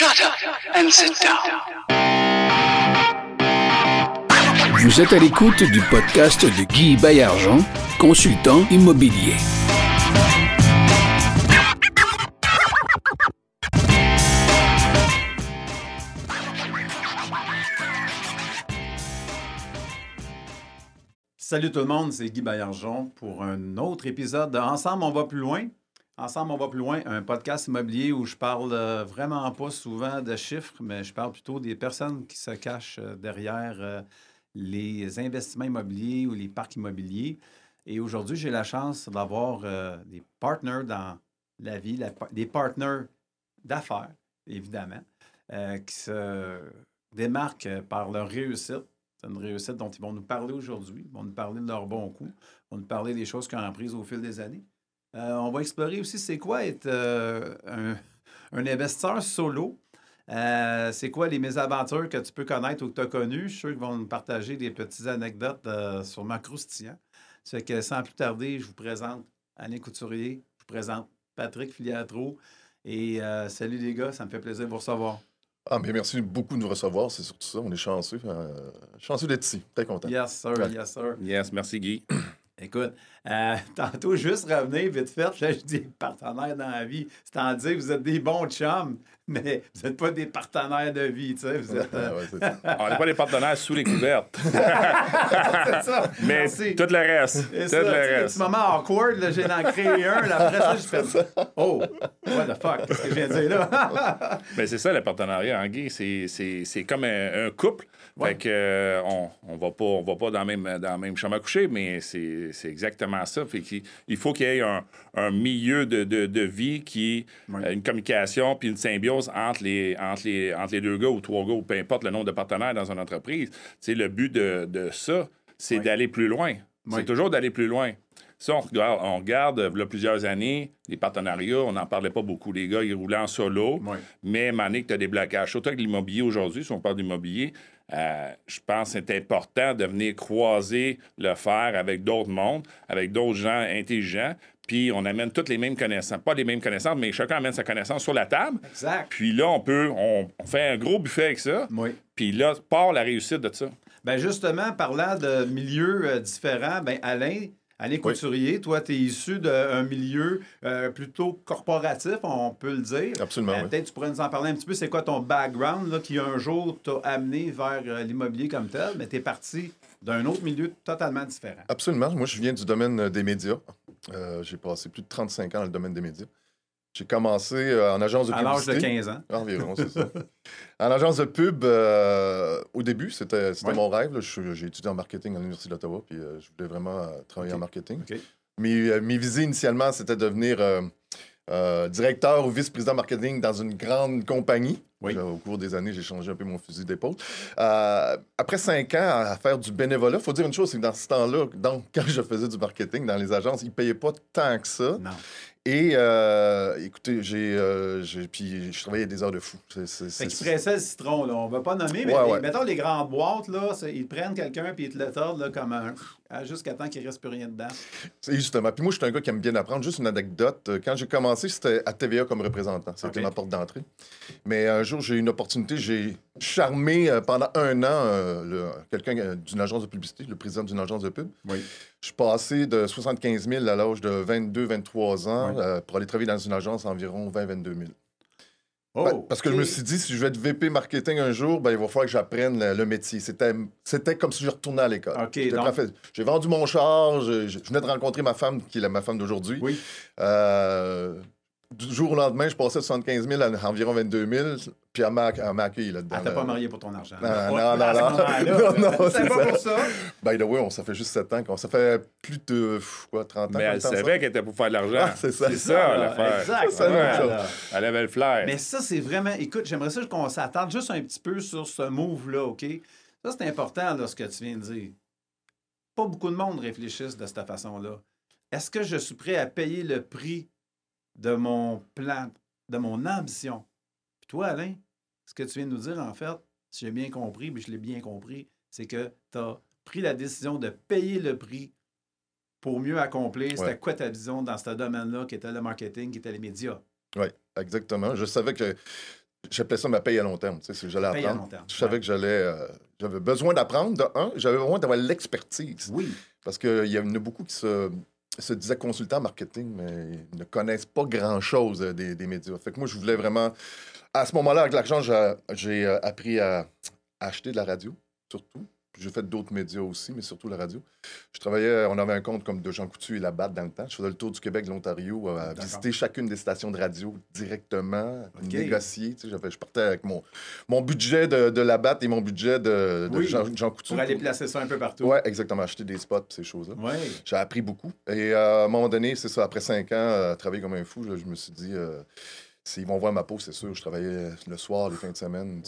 Shut up and sit down. Vous êtes à l'écoute du podcast de Guy Bayargent, consultant immobilier. Salut tout le monde, c'est Guy Bayargent pour un autre épisode de Ensemble, on va plus loin. Ensemble, on va plus loin, un podcast immobilier où je parle euh, vraiment pas souvent de chiffres, mais je parle plutôt des personnes qui se cachent euh, derrière euh, les investissements immobiliers ou les parcs immobiliers. Et aujourd'hui, j'ai la chance d'avoir des partners dans la vie, des partners d'affaires, évidemment, qui se démarquent par leur réussite. C'est une réussite dont ils vont nous parler aujourd'hui. Ils vont nous parler de leurs bons coups. Ils vont nous parler des choses qu'ils ont apprises au fil des années. Euh, on va explorer aussi c'est quoi être euh, un, investisseur solo. Euh, c'est quoi les mésaventures que tu peux connaître ou que tu as connues? Je suis sûr qu'ils vont nous partager des petites anecdotes sur ma croustillant. C'est que sans plus tarder, je vous présente Alain Couturier, je vous présente Patrick Filiatro. Et salut les gars, ça me fait plaisir de vous recevoir. Ah, mais merci beaucoup de nous recevoir, c'est surtout ça. On est chanceux. chanceux d'être ici. Très content. Yes, sir. Yes, sir. Yes, merci Guy. Écoute, euh, tantôt, juste revenir vite fait, là, je dis partenaires dans la vie. C'est en dire vous êtes des bons chums, mais vous n'êtes pas des partenaires de vie, tu sais. Vous êtes, euh, On n'est pas des partenaires sous les couvertes. c'est ça. Mais tout le reste. Tout ça, le reste. Petit moment awkward, là, j'ai en créé un, là, après ça, je fais Oh, what the fuck, qu'est-ce que je viens de dire là? mais c'est ça, le partenariat, en Guy. C'est comme un, couple. Fait que, euh, on, on va pas, on va pas dans le même, dans même chambre à coucher, mais c'est exactement ça. Fait il faut qu'il y ait un, un milieu de, de, de, vie qui est une communication puis une symbiose entre les, entre, les, entre les deux gars ou trois gars ou peu importe le nombre de partenaires dans une entreprise. C'est le but de, de ça, c'est d'aller plus loin. C'est toujours d'aller plus loin. Ça, on regarde, on regarde il y a plusieurs années, les partenariats, on n'en parlait pas beaucoup. Les gars, ils roulaient en solo. Mais, que tu as des blocages. Surtout avec l'immobilier aujourd'hui, si on parle d'immobilier, euh, je pense que c'est important de venir croiser le faire avec d'autres mondes, avec d'autres gens intelligents. Puis on amène toutes les mêmes connaissances. Pas les mêmes connaissances, mais chacun amène sa connaissance sur la table. Exact. Puis là, on peut, on, fait un gros buffet avec ça. Oui. Puis là, part la réussite de ça. Bien, justement, parlant de milieux euh, différents, ben Alain, Alain Couturier, toi, tu es issu d'un milieu euh, plutôt corporatif, on peut le dire. Absolument. Euh, peut-être tu pourrais nous en parler un petit peu. C'est quoi ton background là, qui un jour t'a amené vers euh, l'immobilier comme tel, mais tu es parti d'un autre milieu totalement différent. Absolument. Moi, je viens du domaine des médias. J'ai passé plus de 35 ans dans le domaine des médias. J'ai commencé euh, en agence de publicité. À l'âge de 15 ans. Environ, c'est ça. En agence de pub, euh, au début, c'était mon rêve. J'ai étudié en marketing à l'Université d'Ottawa, puis euh, je voulais vraiment travailler en marketing. Mes visées initialement, c'était devenir directeur ou vice-président marketing dans une grande compagnie. Au cours des années, j'ai changé un peu mon fusil d'épaule. après cinq ans à faire du bénévolat, il faut dire une chose, c'est que dans ce temps-là, quand je faisais du marketing dans les agences, ils ne payaient pas tant que ça. Non. Et euh, écoutez, j'ai, euh, puis je travaillais des heures de fou. C'est, pressais le citron, là. On va pas nommer, mais mettons les grandes boîtes, là, ils prennent quelqu'un puis ils te le tordent là, comme un. Jusqu'à temps qu'il ne reste plus rien dedans. C'est justement. Puis moi, je suis un gars qui aime bien apprendre. Juste une anecdote. Euh, quand j'ai commencé, c'était à TVA comme représentant. C'était ma porte d'entrée. Mais un jour, j'ai eu une opportunité. J'ai charmé pendant un an quelqu'un d'une agence de publicité, le président d'une agence de pub. Oui. Je suis passé de 75 000 à l'âge de 22, 23 ans euh, pour aller travailler dans une agence environ 20, 22 000. Oh, parce que je me suis dit, si je vais être VP marketing un jour, ben, il va falloir que j'apprenne le, métier. C'était, c'était comme si je retournais à l'école. J'ai vendu mon char, je, venais de rencontrer ma femme, qui est ma femme d'aujourd'hui. Oui. Euh, du jour au lendemain, je passais de 75 000 à environ 22 000, puis elle m'a accueilli là-dedans. Elle t'a pas marié pour ton argent. Non, non, non. non, non c'est pas pour ça. By the way, on, ça fait juste 7 ans. Ça fait plus de quoi, 30 ans. Mais elle savait qu'elle était pour faire de l'argent. Ah, c'est ça. C'est ça, l'affaire. Exact. Ça, elle avait le flair. Mais ça, c'est vraiment... Écoute, j'aimerais ça qu'on s'attarde juste un petit peu sur ce move-là, OK? Ça, c'est important, là, ce que tu viens de dire. Pas beaucoup de monde réfléchissent de cette façon-là. Est-ce que je suis prêt à payer le prix de mon plan, de mon ambition. Puis toi, Alain, ce que tu viens de nous dire, en fait, si j'ai bien compris, mais je l'ai bien compris, c'est que tu as pris la décision de payer le prix pour mieux accomplir. C'était quoi ta vision dans ce domaine-là, qui était le marketing, qui était les médias? Oui, exactement. Je savais que j'appelais ça ma paye à long terme. Tu sais, j'allais apprendre. terme, Je savais ouais. que j'allais. euh, j'avais besoin d'apprendre, de un. J'avais besoin d'avoir l'expertise. Oui. Parce qu'il y en a beaucoup qui se, se disaient consultants marketing, mais ils ne connaissent pas grand-chose euh, des, des médias. Fait que moi, je voulais vraiment. À ce moment-là, avec l'argent, j'ai, euh, appris à acheter de la radio, surtout. J'ai fait d'autres médias aussi, mais surtout la radio. Je travaillais, on avait un compte comme de Jean Coutu et la Batte dans le temps. Je faisais le tour du Québec, de l'Ontario, euh, à D'accord. visiter chacune des stations de radio directement, négocier. Tu sais, je partais avec mon, mon budget de, de la Batte et mon budget de, de Oui. Jean, Jean Coutu. Pour aller placer ça un peu partout. Ouais, exactement, acheter des spots, ces choses-là. Oui. J'ai appris beaucoup. Et euh, à un moment donné, c'est ça, après cinq ans, euh, travailler comme un fou, là, je me suis dit, euh, s'ils vont voir ma peau, c'est sûr, je travaillais le soir, les fins de semaine.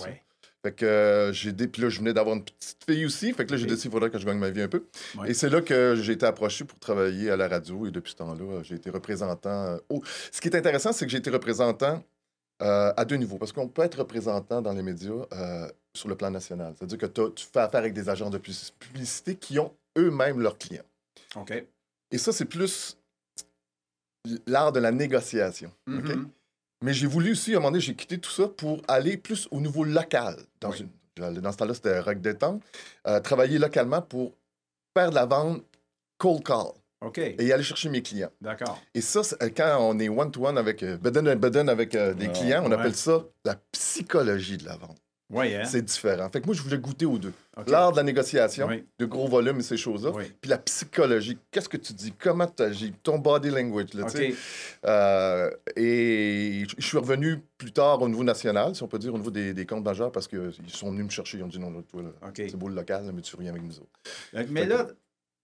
Fait que euh, j'ai dé... Puis là, je venais d'avoir une petite fille aussi. Fait que là, j'ai décidé qu'il faudrait que je gagne ma vie un peu. Ouais. Et c'est là que j'ai été approché pour travailler à la radio. Et depuis ce temps-là, euh, j'ai été représentant. euh, Ce qui est intéressant, c'est que j'ai été représentant euh, à deux niveaux. Parce qu'on peut être représentant dans les médias euh, sur le plan national. C'est-à-dire que tu fais affaire avec des agents de pub- publicité qui ont eux-mêmes leurs clients. OK. Et ça, c'est plus l'art de la négociation. OK? Mais j'ai voulu aussi, à un moment donné, j'ai quitté tout ça pour aller plus au niveau local. Dans, Oui. une- dans ce temps-là, c'était Rock Détente. Euh, travailler localement pour faire de la vente cold call OK. et aller chercher mes clients. D'accord. Et ça, c'est- quand on est one-to-one avec euh, beden and beden avec euh, des clients, on ouais. appelle ça la psychologie de la vente. Hein? C'est différent. Fait que moi, je voulais goûter aux deux. L'art de la négociation, Oui. de gros volumes et ces choses-là. Oui. Puis la psychologie, qu'est-ce que tu dis, comment tu agis, ton body language. Là, tu sais. OK. Euh, et je suis revenu plus tard au niveau national, si on peut dire, au niveau des, des comptes majeurs, parce qu'ils sont venus me chercher. Ils ont dit non, là, toi, c'est beau le local, mais tu reviens avec nous autres. Donc, Mais là,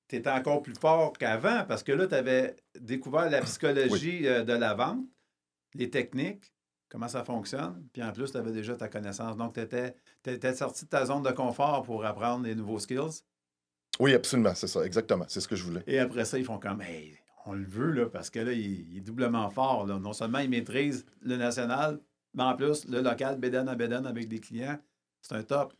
tu étais encore plus fort qu'avant parce que là, tu avais découvert la psychologie euh, de la vente, les techniques, comment ça fonctionne. Puis en plus, tu avais déjà ta connaissance. Donc, tu étais, sorti de ta zone de confort pour apprendre des nouveaux skills. Oui, absolument, c'est ça, exactement. C'est ce que je voulais. Et après ça, ils font comme, hey, on le veut, là, parce que là, il, il est doublement fort. Là. Non seulement il maîtrise le national, mais en plus, le local, bédane à bédane avec des clients. C'est un top.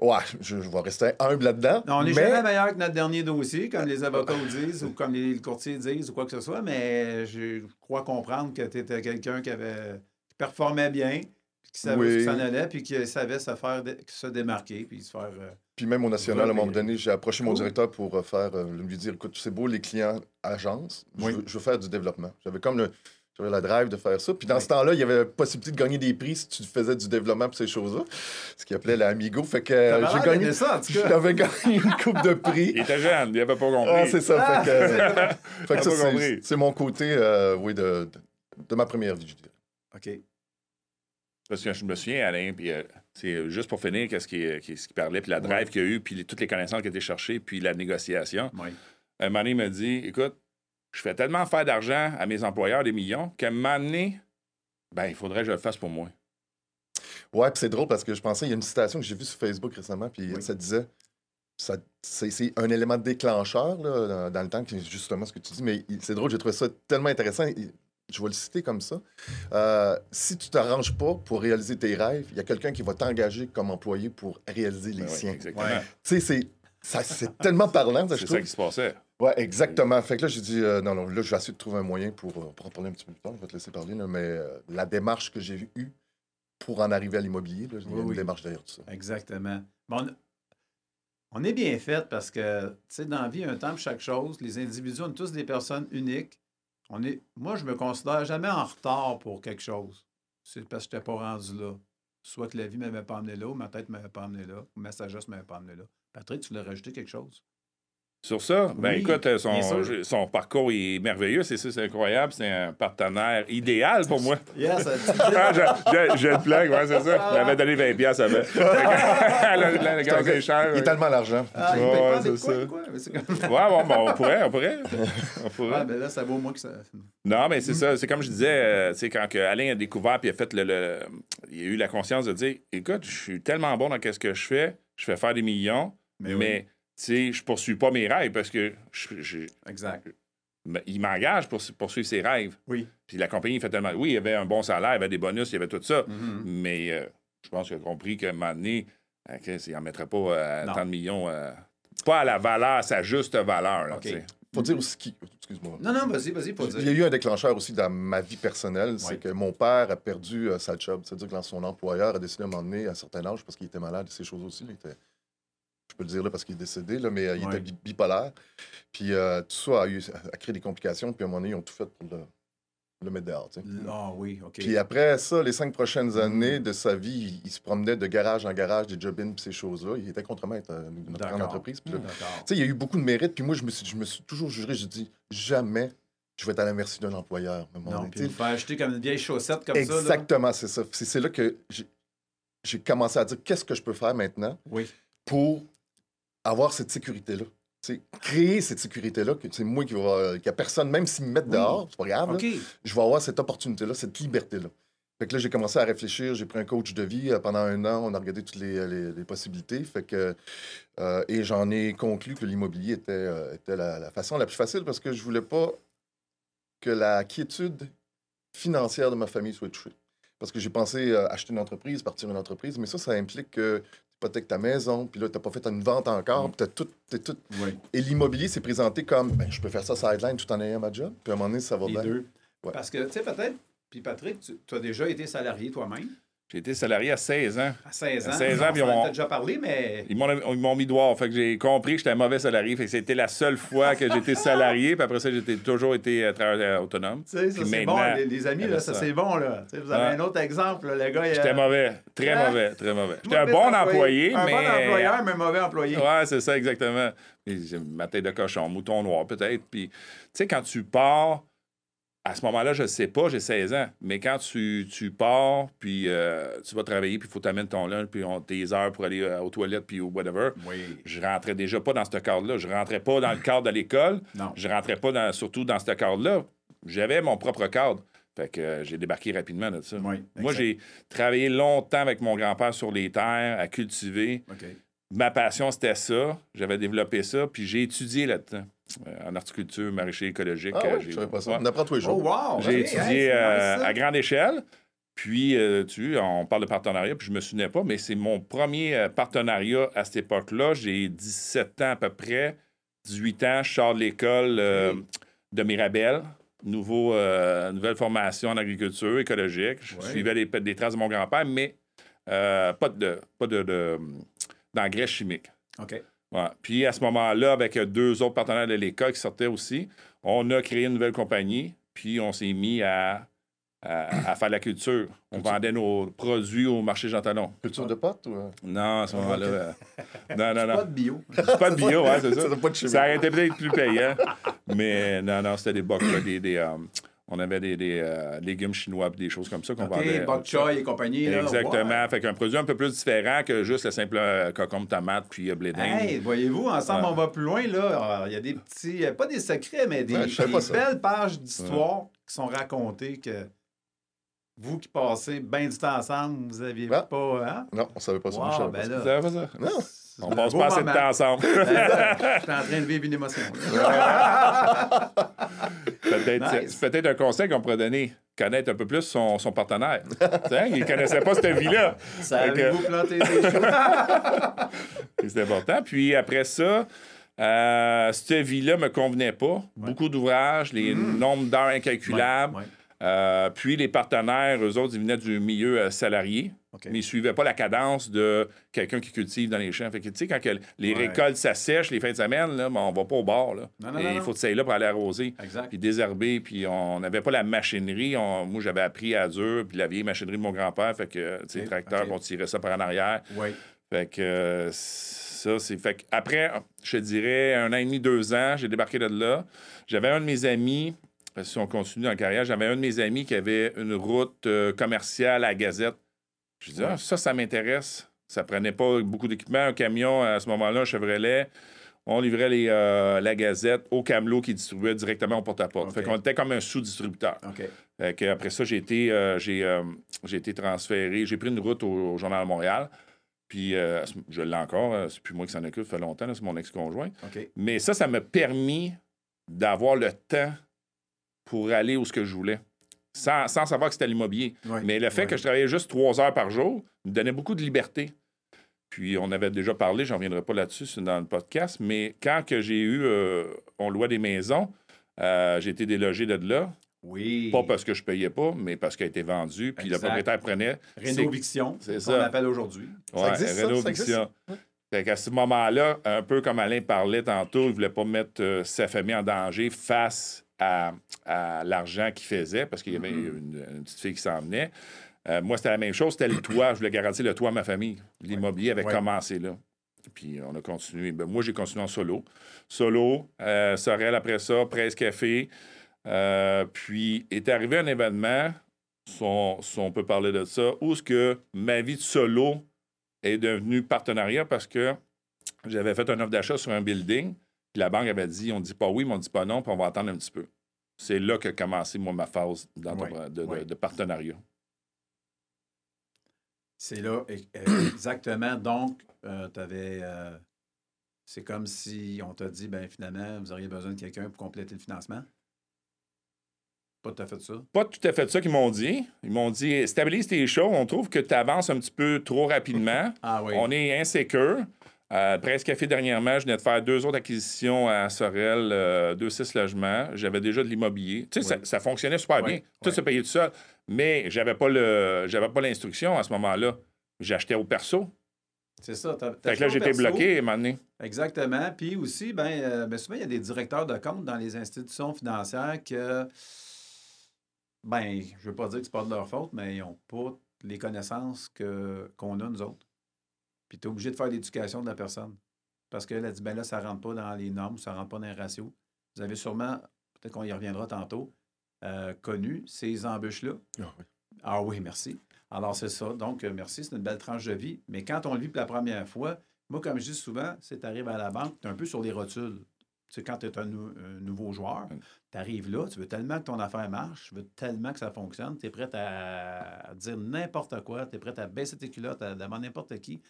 Ouais, je, je vais rester humble là-dedans. On n'est mais... jamais meilleur que notre dernier dossier, comme les avocats disent ou comme les courtiers disent ou quoi que ce soit, mais je crois comprendre que tu étais quelqu'un qui avait qui performait bien, puis qui savait où Oui. s'en allait, puis qui savait se faire dé- se démarquer, puis se faire. euh, Puis même au national, à un moment donné, j'ai approché mon directeur pour euh, faire, euh, lui dire, écoute, c'est beau les clients agences, je, Oui. veux, je veux faire du développement. J'avais comme le, j'avais la drive de faire ça. Puis dans Oui. ce temps-là, il y avait la possibilité de gagner des prix si tu faisais du développement pour ces choses-là, ce qu'il appelait l'Amigo. Fait que euh, j'ai gagné, ça, en tout cas. j'avais gagné une coupe de prix. Il était jeune, il n'avait pas compris. Ah, c'est ça. Ah, fait que, c'est euh, bon. fait que c'est, mon côté, euh, oui, de, de, de ma première vie, je dirais. OK. Parce que je me souviens, Alain, puis euh, c'est juste pour finir, qu'est-ce qu'il qu'il parlait, puis la drive qu'il y a eu, puis les- toutes les connaissances qui ont été cherchées, puis la négociation. Oui. Un moment donné, il m'a dit Écoute, je fais tellement faire d'argent à mes employeurs, des millions, qu'à un moment donné, ben, il faudrait que je le fasse pour moi. Ouais, puis c'est drôle parce que je pensais, il y a une citation que j'ai vue sur Facebook récemment, puis Oui. ça disait, c'est, un élément déclencheur là, dans, dans le temps, qui est justement ce que tu dis, mais c'est drôle, j'ai trouvé ça tellement intéressant. il- Je vais le citer comme ça. Euh, si tu t'arranges pas pour réaliser tes rêves, il y a quelqu'un qui va t'engager comme employé pour réaliser les Ben oui, siens. exactement. Ouais. Tu sais, c'est, ça, c'est tellement parlant, C'est ça qui se passait. Ouais, exactement. Fait que là, j'ai dit, euh, non, non, là, je vais essayer de trouver un moyen pour, euh, pour en parler un petit peu plus tard. Je vais te laisser parler, là, mais euh, la démarche que j'ai eue pour en arriver à l'immobilier, il y a Oui, une oui. démarche derrière tout ça. Exactement. Bon, on, est bien fait parce que, tu sais, dans la vie, il y a un temps pour chaque chose. Les individus, on est tous des personnes uniques. On est, moi, je me considère jamais en retard pour quelque chose. C'est parce que je n'étais pas rendu là. Soit que la vie ne m'avait pas amené là, ou ma tête ne m'avait pas amené là, ou ma sagesse ne m'avait pas amené là. Patrick, tu voulais rajouter quelque chose? Sur ça, ben Oui, écoute, euh, son, parcours est merveilleux, c'est ça, c'est incroyable, c'est un partenaire idéal pour moi. Yes, Ah, je, je, je le plug, ouais, c'est ça. Il m'avait donné 20 piastres avant. le, le, le gaz est cher. Il est tellement l'argent. Ah, il Ouais, c'est ça. quoi? Comme- Ouais, bon, bon, on pourrait, on pourrait. On pourrait. Ouais, ben là, ça vaut moins que ça. Non, mais c'est ça. C'est comme je disais, euh, tu sais, quand que Alain a découvert puis a fait le, le- Il a eu la conscience de dire écoute, je suis tellement bon dans ce que je fais, je fais faire des millions, Mais mais, oui. Tu sais, je poursuis pas mes rêves parce que je- je- Exact. mais il m'engage pour poursuivre ses rêves. Oui. Puis la compagnie fait tellement. Oui, il y avait un bon salaire, il y avait des bonus, il y avait tout ça. Mhm. Mais euh, je pense qu'il a compris qu'à un moment donné, euh, qu'il n'en mettrait pas euh, tant de millions. euh, pas à la valeur, sa juste valeur. là, faut dire aussi qui. Excuse-moi. Non, non, vas-y, vas-y, faut dire. Il y a eu un déclencheur aussi dans ma vie personnelle, c'est que mon père a perdu euh, sa job. C'est-à-dire que son employeur a décidé de m'emmener à un certain âge parce qu'il était malade, ces choses aussi. Il était, je peux le dire là parce qu'il est décédé, là, mais euh, il était bipolaire. Puis euh, tout ça a, eu, a créé des complications. Puis à un moment donné, ils ont tout fait pour le, le mettre dehors. Ah oui, OK. Puis après ça, les cinq prochaines années de sa vie, il, se promenait de garage en garage, des job-ins, ces choses-là. Il était contre-maître à notre grande entreprise. Puis il y a eu beaucoup de mérite. Puis moi, je me suis, je me suis toujours juré, je dis jamais je vais être à la merci d'un employeur. Non, puis faire acheter comme une vieille chaussette comme ça. Exactement, c'est ça. C'est là que j'ai commencé à dire qu'est-ce que je peux faire maintenant oui. pour avoir cette sécurité-là créer cette sécurité-là, que c'est moi qui va. qu'il n'y a personne, même s'ils me mettent dehors, c'est pas grave, je vais avoir cette opportunité-là, cette liberté-là. Fait que là, j'ai commencé à réfléchir, j'ai pris un coach de vie. Euh, pendant un an, on a regardé toutes les, les, possibilités. Fait que, euh, et j'en ai conclu que l'immobilier était, euh, était la, façon la plus facile parce que je voulais pas que la quiétude financière de ma famille soit touchée. Parce que j'ai pensé acheter une entreprise, partir une entreprise, mais ça, ça implique que hypothèques ta maison, puis là, tu n'as pas fait une vente encore, puis tu tout. tout... Et l'immobilier s'est présenté comme ben, je peux faire ça sideline tout en ayant ma job, puis à un moment donné, ça va bien. Deux. Parce que, tu sais, peut-être, puis Patrick, tu as déjà été salarié toi-même? J'ai été salarié à 16 ans. À 16 ans? À 16 ans, puis on déjà parlé, mais. Ils m'ont mis droit. Fait que j'ai compris que j'étais un mauvais salarié. Fait que c'était la seule fois que j'étais salarié. Puis après ça, j'ai toujours été euh, travailleur autonome. Tu sais, ça c'est bon, les, amis, là, ça, c'est bon, là. vous avez un autre exemple, le gars. J'étais mauvais. Très hein? mauvais. Très mauvais. J'étais un bon employé, un mais. Un bon employeur, mais mauvais employé. Ouais, c'est ça, exactement. ma tête de cochon, mouton noir, peut-être. Puis, tu sais, quand tu pars à ce moment-là, je ne sais pas, j'ai 16 ans. Mais quand tu, tu pars, puis euh, tu vas travailler, puis il faut t'amener ton lunch, puis on, tes heures pour aller euh, aux toilettes, puis au whatever, oui. je rentrais déjà pas dans ce cadre-là. Je rentrais pas dans le cadre de l'école. Non. Je rentrais pas dans, surtout dans ce cadre-là. J'avais mon propre cadre. Fait que euh, j'ai débarqué rapidement de ça. Moi, j'ai travaillé longtemps avec mon grand-père sur les terres, à cultiver. Ma passion, c'était ça. J'avais développé ça, puis j'ai étudié là-dedans. Euh, en horticulture, maraîcher écologique. Ah oui, pas ça. On apprend tous les jours. Oh, wow! J'ai étudié euh, à grande échelle. Puis, euh, tu on parle de partenariat, puis je me souvenais pas, mais c'est mon premier partenariat à cette époque-là. J'ai 17 ans à peu près, 18 ans, je sors de l'école de Mirabel, nouveau, nouvelle formation en agriculture écologique. Je suivais les, des traces de mon grand-père, mais pas de pas de, d'engrais chimiques. OK. Puis à ce moment-là, avec deux autres partenaires de l'école qui sortaient aussi, on a créé une nouvelle compagnie, puis on s'est mis à, à, faire la culture. On vendait nos produits au marché Jean Talon. Culture de potes ou... Euh? Non, à ce moment-là. Euh, non, non, non. Pas de bio. Pas de bio, ouais, c'est ça. Ça, ça aurait été peut-être plus payant. Mais non, non, c'était des bocs, des, des, euh, on avait des, euh, légumes chinois et des choses comme ça qu'on okay, vendait. bok choy et compagnie. Exactement. Fait qu'un produit un peu plus différent que juste le simple euh, cocombe tomate puis euh, blé Hey, voyez-vous, ensemble, on va plus loin. là. Il y a des petits, pas des secrets, mais des, belles pages d'histoire qui sont racontées que vous qui passez bien du temps ensemble, vous n'aviez pas. Hein? Non, on ne savait pas ça. Wow, ben là, savait pas ça? Non. On passe pas assez de temps ensemble. Je suis en train de vivre une émotion. peut-être, peut-être un conseil qu'on pourrait donner. Connaître un peu plus son, son partenaire. il ne connaissait pas cette vie-là. Savez-vous planter des choses? C'est important. Puis après ça, euh, cette vie-là ne me convenait pas. Beaucoup d'ouvrages, les mm. nombres d'heures incalculables. Euh, puis les partenaires, eux autres, ils venaient du milieu euh, salarié. Mais ils ne suivaient pas la cadence de quelqu'un qui cultive dans les champs. Fait que, tu sais, quand les récoltes s'assèchent les fins de semaine, là, ben, on va pas au bord. Là. il faut que là pour aller arroser. Puis désherber. Puis on n'avait pas la machinerie. moi, j'avais appris à dur. Puis la vieille machinerie de mon grand-père. Fait que, tu sais, tracteur, on tirait ça par en arrière. Fait que ça, c'est. Fait après, je dirais un an et demi, deux ans, j'ai débarqué de là. J'avais un de mes amis si on continue dans la carrière, j'avais un de mes amis qui avait une route euh, commerciale à Gazette. Je disais, ah, ça, ça m'intéresse. Ça prenait pas beaucoup d'équipement. Un camion, à ce moment-là, un Chevrolet, on livrait les, euh, la Gazette au camelot qui distribuait directement au porte-à-porte. Fait qu'on était comme un sous-distributeur. après ça, j'ai été, euh, j'ai, été transféré. J'ai pris une route au, Journal de Montréal. Puis je l'ai encore. c'est plus moi qui s'en occupe, ça fait longtemps. c'est mon ex-conjoint. Mais ça, ça m'a permis d'avoir le temps pour aller où ce que je voulais. Sans, savoir que c'était l'immobilier. Mais le fait que je travaillais juste trois heures par jour me donnait beaucoup de liberté. Puis on avait déjà parlé, j'en reviendrai pas là-dessus dans le podcast, mais quand que j'ai eu, euh, on louait des maisons, euh, j'ai été délogé de là. Oui. Pas parce que je payais pas, mais parce qu'elle a été vendue. Puis le propriétaire prenait. Rénoviction, c'est ça. ça. appelle aujourd'hui. Ouais, existe, ça? rénoviction. Fait qu'à ce moment-là, un peu comme Alain parlait tantôt, il ne voulait pas mettre euh, sa famille en danger face à, à l'argent qu'il faisait, parce qu'il y avait une, une petite fille qui s'en venait. Euh, moi, c'était la même chose, c'était le toit. Je voulais garantir le toit à ma famille. L'immobilier avait Ouais. commencé là. Puis on a continué. Ben, moi, j'ai continué en solo. Solo, euh, Sorel après ça, Presse Café. Euh, puis est arrivé un événement, si on, si on peut parler de ça, où ce que ma vie de solo est devenue partenariat parce que j'avais fait un offre d'achat sur un building, puis la banque avait dit on dit pas oui, mais on dit pas non, puis on va attendre un petit peu. C'est là que commencé, moi, ma phase de, de- de partenariat. C'est là, e- euh, exactement. Donc, tu avais. c'est comme si on t'a dit, ben finalement, vous auriez besoin de quelqu'un pour compléter le financement? Pas tout à fait ça. Pas tout à fait ça qu'ils m'ont dit. Ils m'ont dit stabilise tes choses, on trouve que tu avances un petit peu trop rapidement. Ah oui. On est insécure. Euh, Presse Café, dernièrement, je venais de faire deux autres acquisitions à Sorel, euh, deux, six logements. J'avais déjà de l'immobilier. Tu sais, Oui. ça, ça fonctionnait super Oui, bien. Tout oui. se payait tout seul. Mais j'avais pas le j'avais pas l'instruction à ce moment-là. J'achetais au perso. C'est ça. t'as- t'as Fait que là, j'étais bloqué à un moment donné. Exactement. Puis aussi, ben, euh, ben, souvent, il y a des directeurs de compte dans les institutions financières que, ben, je veux pas dire que c'est pas de leur faute, mais ils n'ont pas les connaissances que, qu'on a, nous autres. Puis tu es obligé de faire l'éducation de la personne. Parce qu'elle a dit, ben là, ça ne rentre pas dans les normes, ça ne rentre pas dans les ratios. Vous avez sûrement, peut-être qu'on y reviendra tantôt, euh, connu ces embûches-là. Ah oui. Ah oui, merci. Alors, c'est ça. Donc, euh, merci, c'est une belle tranche de vie. Mais quand on le vit pour la première fois, moi, comme je dis souvent, c'est tu arrives à la banque, tu es un peu sur les rotules. Tu sais, quand tu es un, nou- un nouveau joueur, tu arrives là, tu veux tellement que ton affaire marche, tu veux tellement que ça fonctionne, tu es prêt à, à dire n'importe quoi, tu es prêt à baisser tes culottes, à demander n'importe qui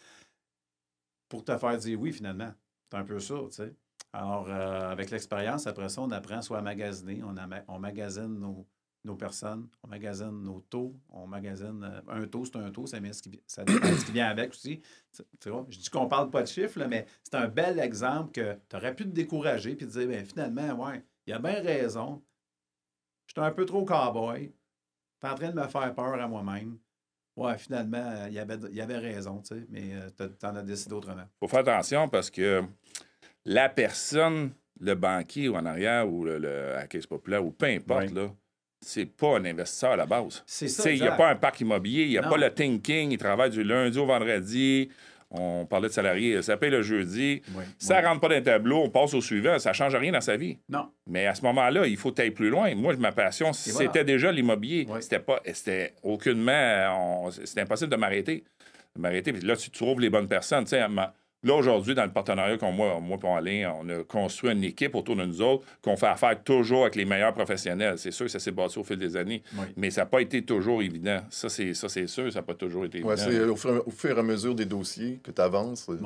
pour te faire dire oui, finalement. C'est un peu ça, tu sais. Alors, euh, avec l'expérience, après ça, on apprend soit à magasiner, on, on magasine nos, nos personnes, on magasine nos taux, on magasine euh, un taux, c'est un taux, ça, met ce qui, ce qui vient avec aussi. Tu, tu vois, je dis qu'on parle pas de chiffres, là, mais c'est un bel exemple que tu aurais pu te décourager puis te dire, ben, finalement, ouais, il a bien raison. J'étais un peu trop cowboy. T'es en train de me faire peur à moi-même. Ouais, finalement, euh, il y avait, il y avait raison, tu sais, mais euh, t'as- t'en as décidé autrement. faut faire attention parce que la personne, le banquier ou en arrière ou le, le- à la caisse populaire ou peu importe, Oui. là, c'est pas un investisseur à la base. C'est Tu ça, Il n'y a pas un parc immobilier, il n'y a Non. pas le thinking, il travaille du lundi au vendredi. On parlait de salarié, ça paye le jeudi. Oui, Ça oui. rentre pas dans le tableau, on passe au suivant, ça change rien dans sa vie. Non, Mais à ce moment-là, il faut aller plus loin. Moi, ma passion, c'était voilà. déjà l'immobilier. Oui. C'était pas, c'était aucunement, c'était impossible de m'arrêter. De m'arrêter. Puis là, tu trouves les bonnes personnes. Tu sais, là, aujourd'hui, dans le partenariat qu'on moi, moi et Alain, on a construit une équipe autour de nous autres qu'on fait affaire toujours avec les meilleurs professionnels. C'est sûr que ça s'est bâti au fil des années. Oui. Mais ça n'a pas été toujours évident. Ça, c'est, ça, c'est sûr, ça n'a pas toujours été Ouais, évident. c'est au fur, au fur et à mesure des dossiers que tu avances, oui.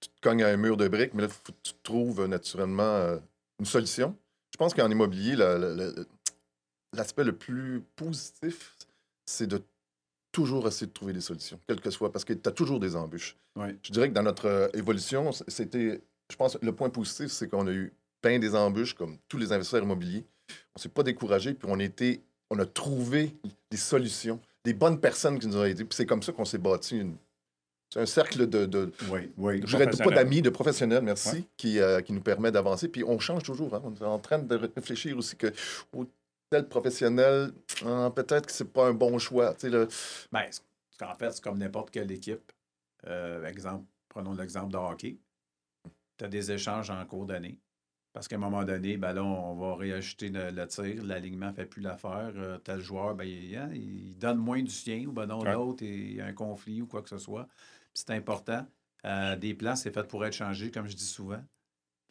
tu te cognes à un mur de briques, mais là, faut tu trouves euh, naturellement euh, une solution. Je pense qu'en immobilier, la- la- la- l'aspect le plus positif, c'est de toujours essayer de trouver des solutions, quel que soit, parce que tu as toujours des embûches. Oui. Je dirais que dans notre euh, évolution, c'était, je pense, le point positif, c'est qu'on a eu plein des embûches, comme tous les investisseurs immobiliers. On s'est pas découragé, puis on, était, on a trouvé des solutions, des bonnes personnes qui nous ont aidés, puis c'est comme ça qu'on s'est bâti une... C'est un cercle de, de, Oui, oui. je dirais pas d'amis, de professionnels, merci, Ouais. qui, euh, qui nous permet d'avancer. Puis on change toujours. hein. On est en train de réfléchir aussi que tel professionnel, ah, peut-être que c'est pas un bon choix. Tu sais, le- Ben, c'est- c'est qu'en fait, c'est comme n'importe quelle équipe. Euh, exemple, prenons l'exemple de hockey. Tu as des échanges en cours d'année. Parce qu'à un moment donné, ben là, on va réajuster le, le tir, l'alignement ne fait plus l'affaire. Euh, tel joueur, ben, il, hein, il donne moins du sien, ou ben non, Ouais. l'autre, et il y a un conflit ou quoi que ce soit. Puis c'est important. Euh, des plans, c'est fait pour être changé, comme je dis souvent.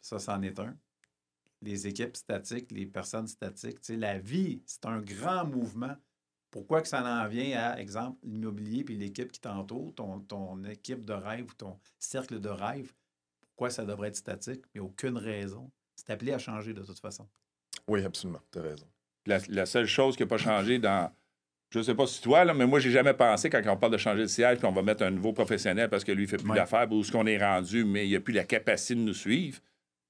Ça, c'en est un. Les équipes statiques, les personnes statiques, tu sais, la vie, c'est un grand mouvement. Pourquoi que ça en vient à, exemple, l'immobilier puis l'équipe qui t'entoure, ton, ton équipe de rêve ou ton cercle de rêve, pourquoi ça devrait être statique? Il n'y a aucune raison. C'est appelé à changer de toute façon. Oui, absolument. Tu as raison. La, la seule chose qui n'a pas changé dans, je sais pas si toi, là, mais moi, j'ai jamais pensé quand on parle de changer de siège, puis on va mettre un nouveau professionnel parce que lui, il fait plus d'affaires, ou ce qu'on est rendu, mais il a plus la capacité de nous suivre.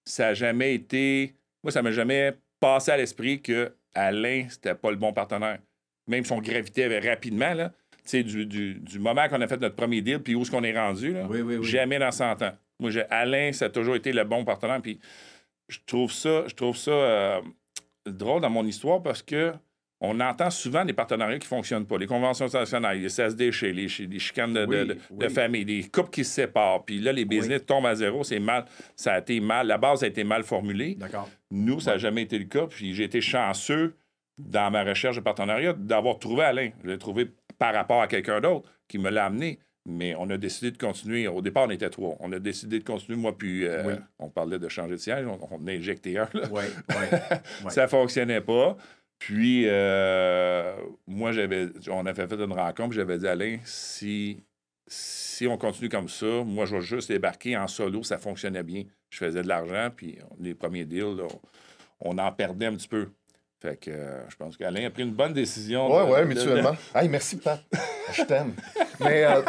Ça n'a jamais été. Moi, ça m'a jamais passé à l'esprit que Alain, c'était pas le bon partenaire. Même si on gravitait rapidement, là, du, du, du moment qu'on a fait notre premier deal, puis où est-ce qu'on est rendu, là, jamais dans 100 ans. Moi, Alain, ça a toujours été le bon partenaire, puis je trouve ça, je trouve ça euh, drôle dans mon histoire parce que on entend souvent des partenariats qui ne fonctionnent pas. Les conventions internationales, les CSD chez les, chicanes de, famille, des couples qui se séparent. Puis là, les business tombent à zéro. C'est mal. Ça a été mal. La base a été mal formulée. D'accord. Nous, ça n'a jamais été le cas. Puis j'ai été chanceux dans ma recherche de partenariat d'avoir trouvé Alain. Je l'ai trouvé par rapport à quelqu'un d'autre qui me l'a amené. Mais on a décidé de continuer. Au départ, on était trois. On a décidé de continuer, moi, puis euh, on parlait de changer de siège. On, a injecté un. Oui, ça ne fonctionnait pas. Puis, euh, moi, j'avais, on avait fait une rencontre, j'avais dit, Alain, si, si on continue comme ça, moi, je vais juste débarquer en solo, ça fonctionnait bien. Je faisais de l'argent, puis les premiers deals, on en perdait un petit peu. Fait que euh, je pense qu'Alain a pris une bonne décision. Oui, oui, mutuellement. De... merci, Pat. je t'aime. Mais. Euh...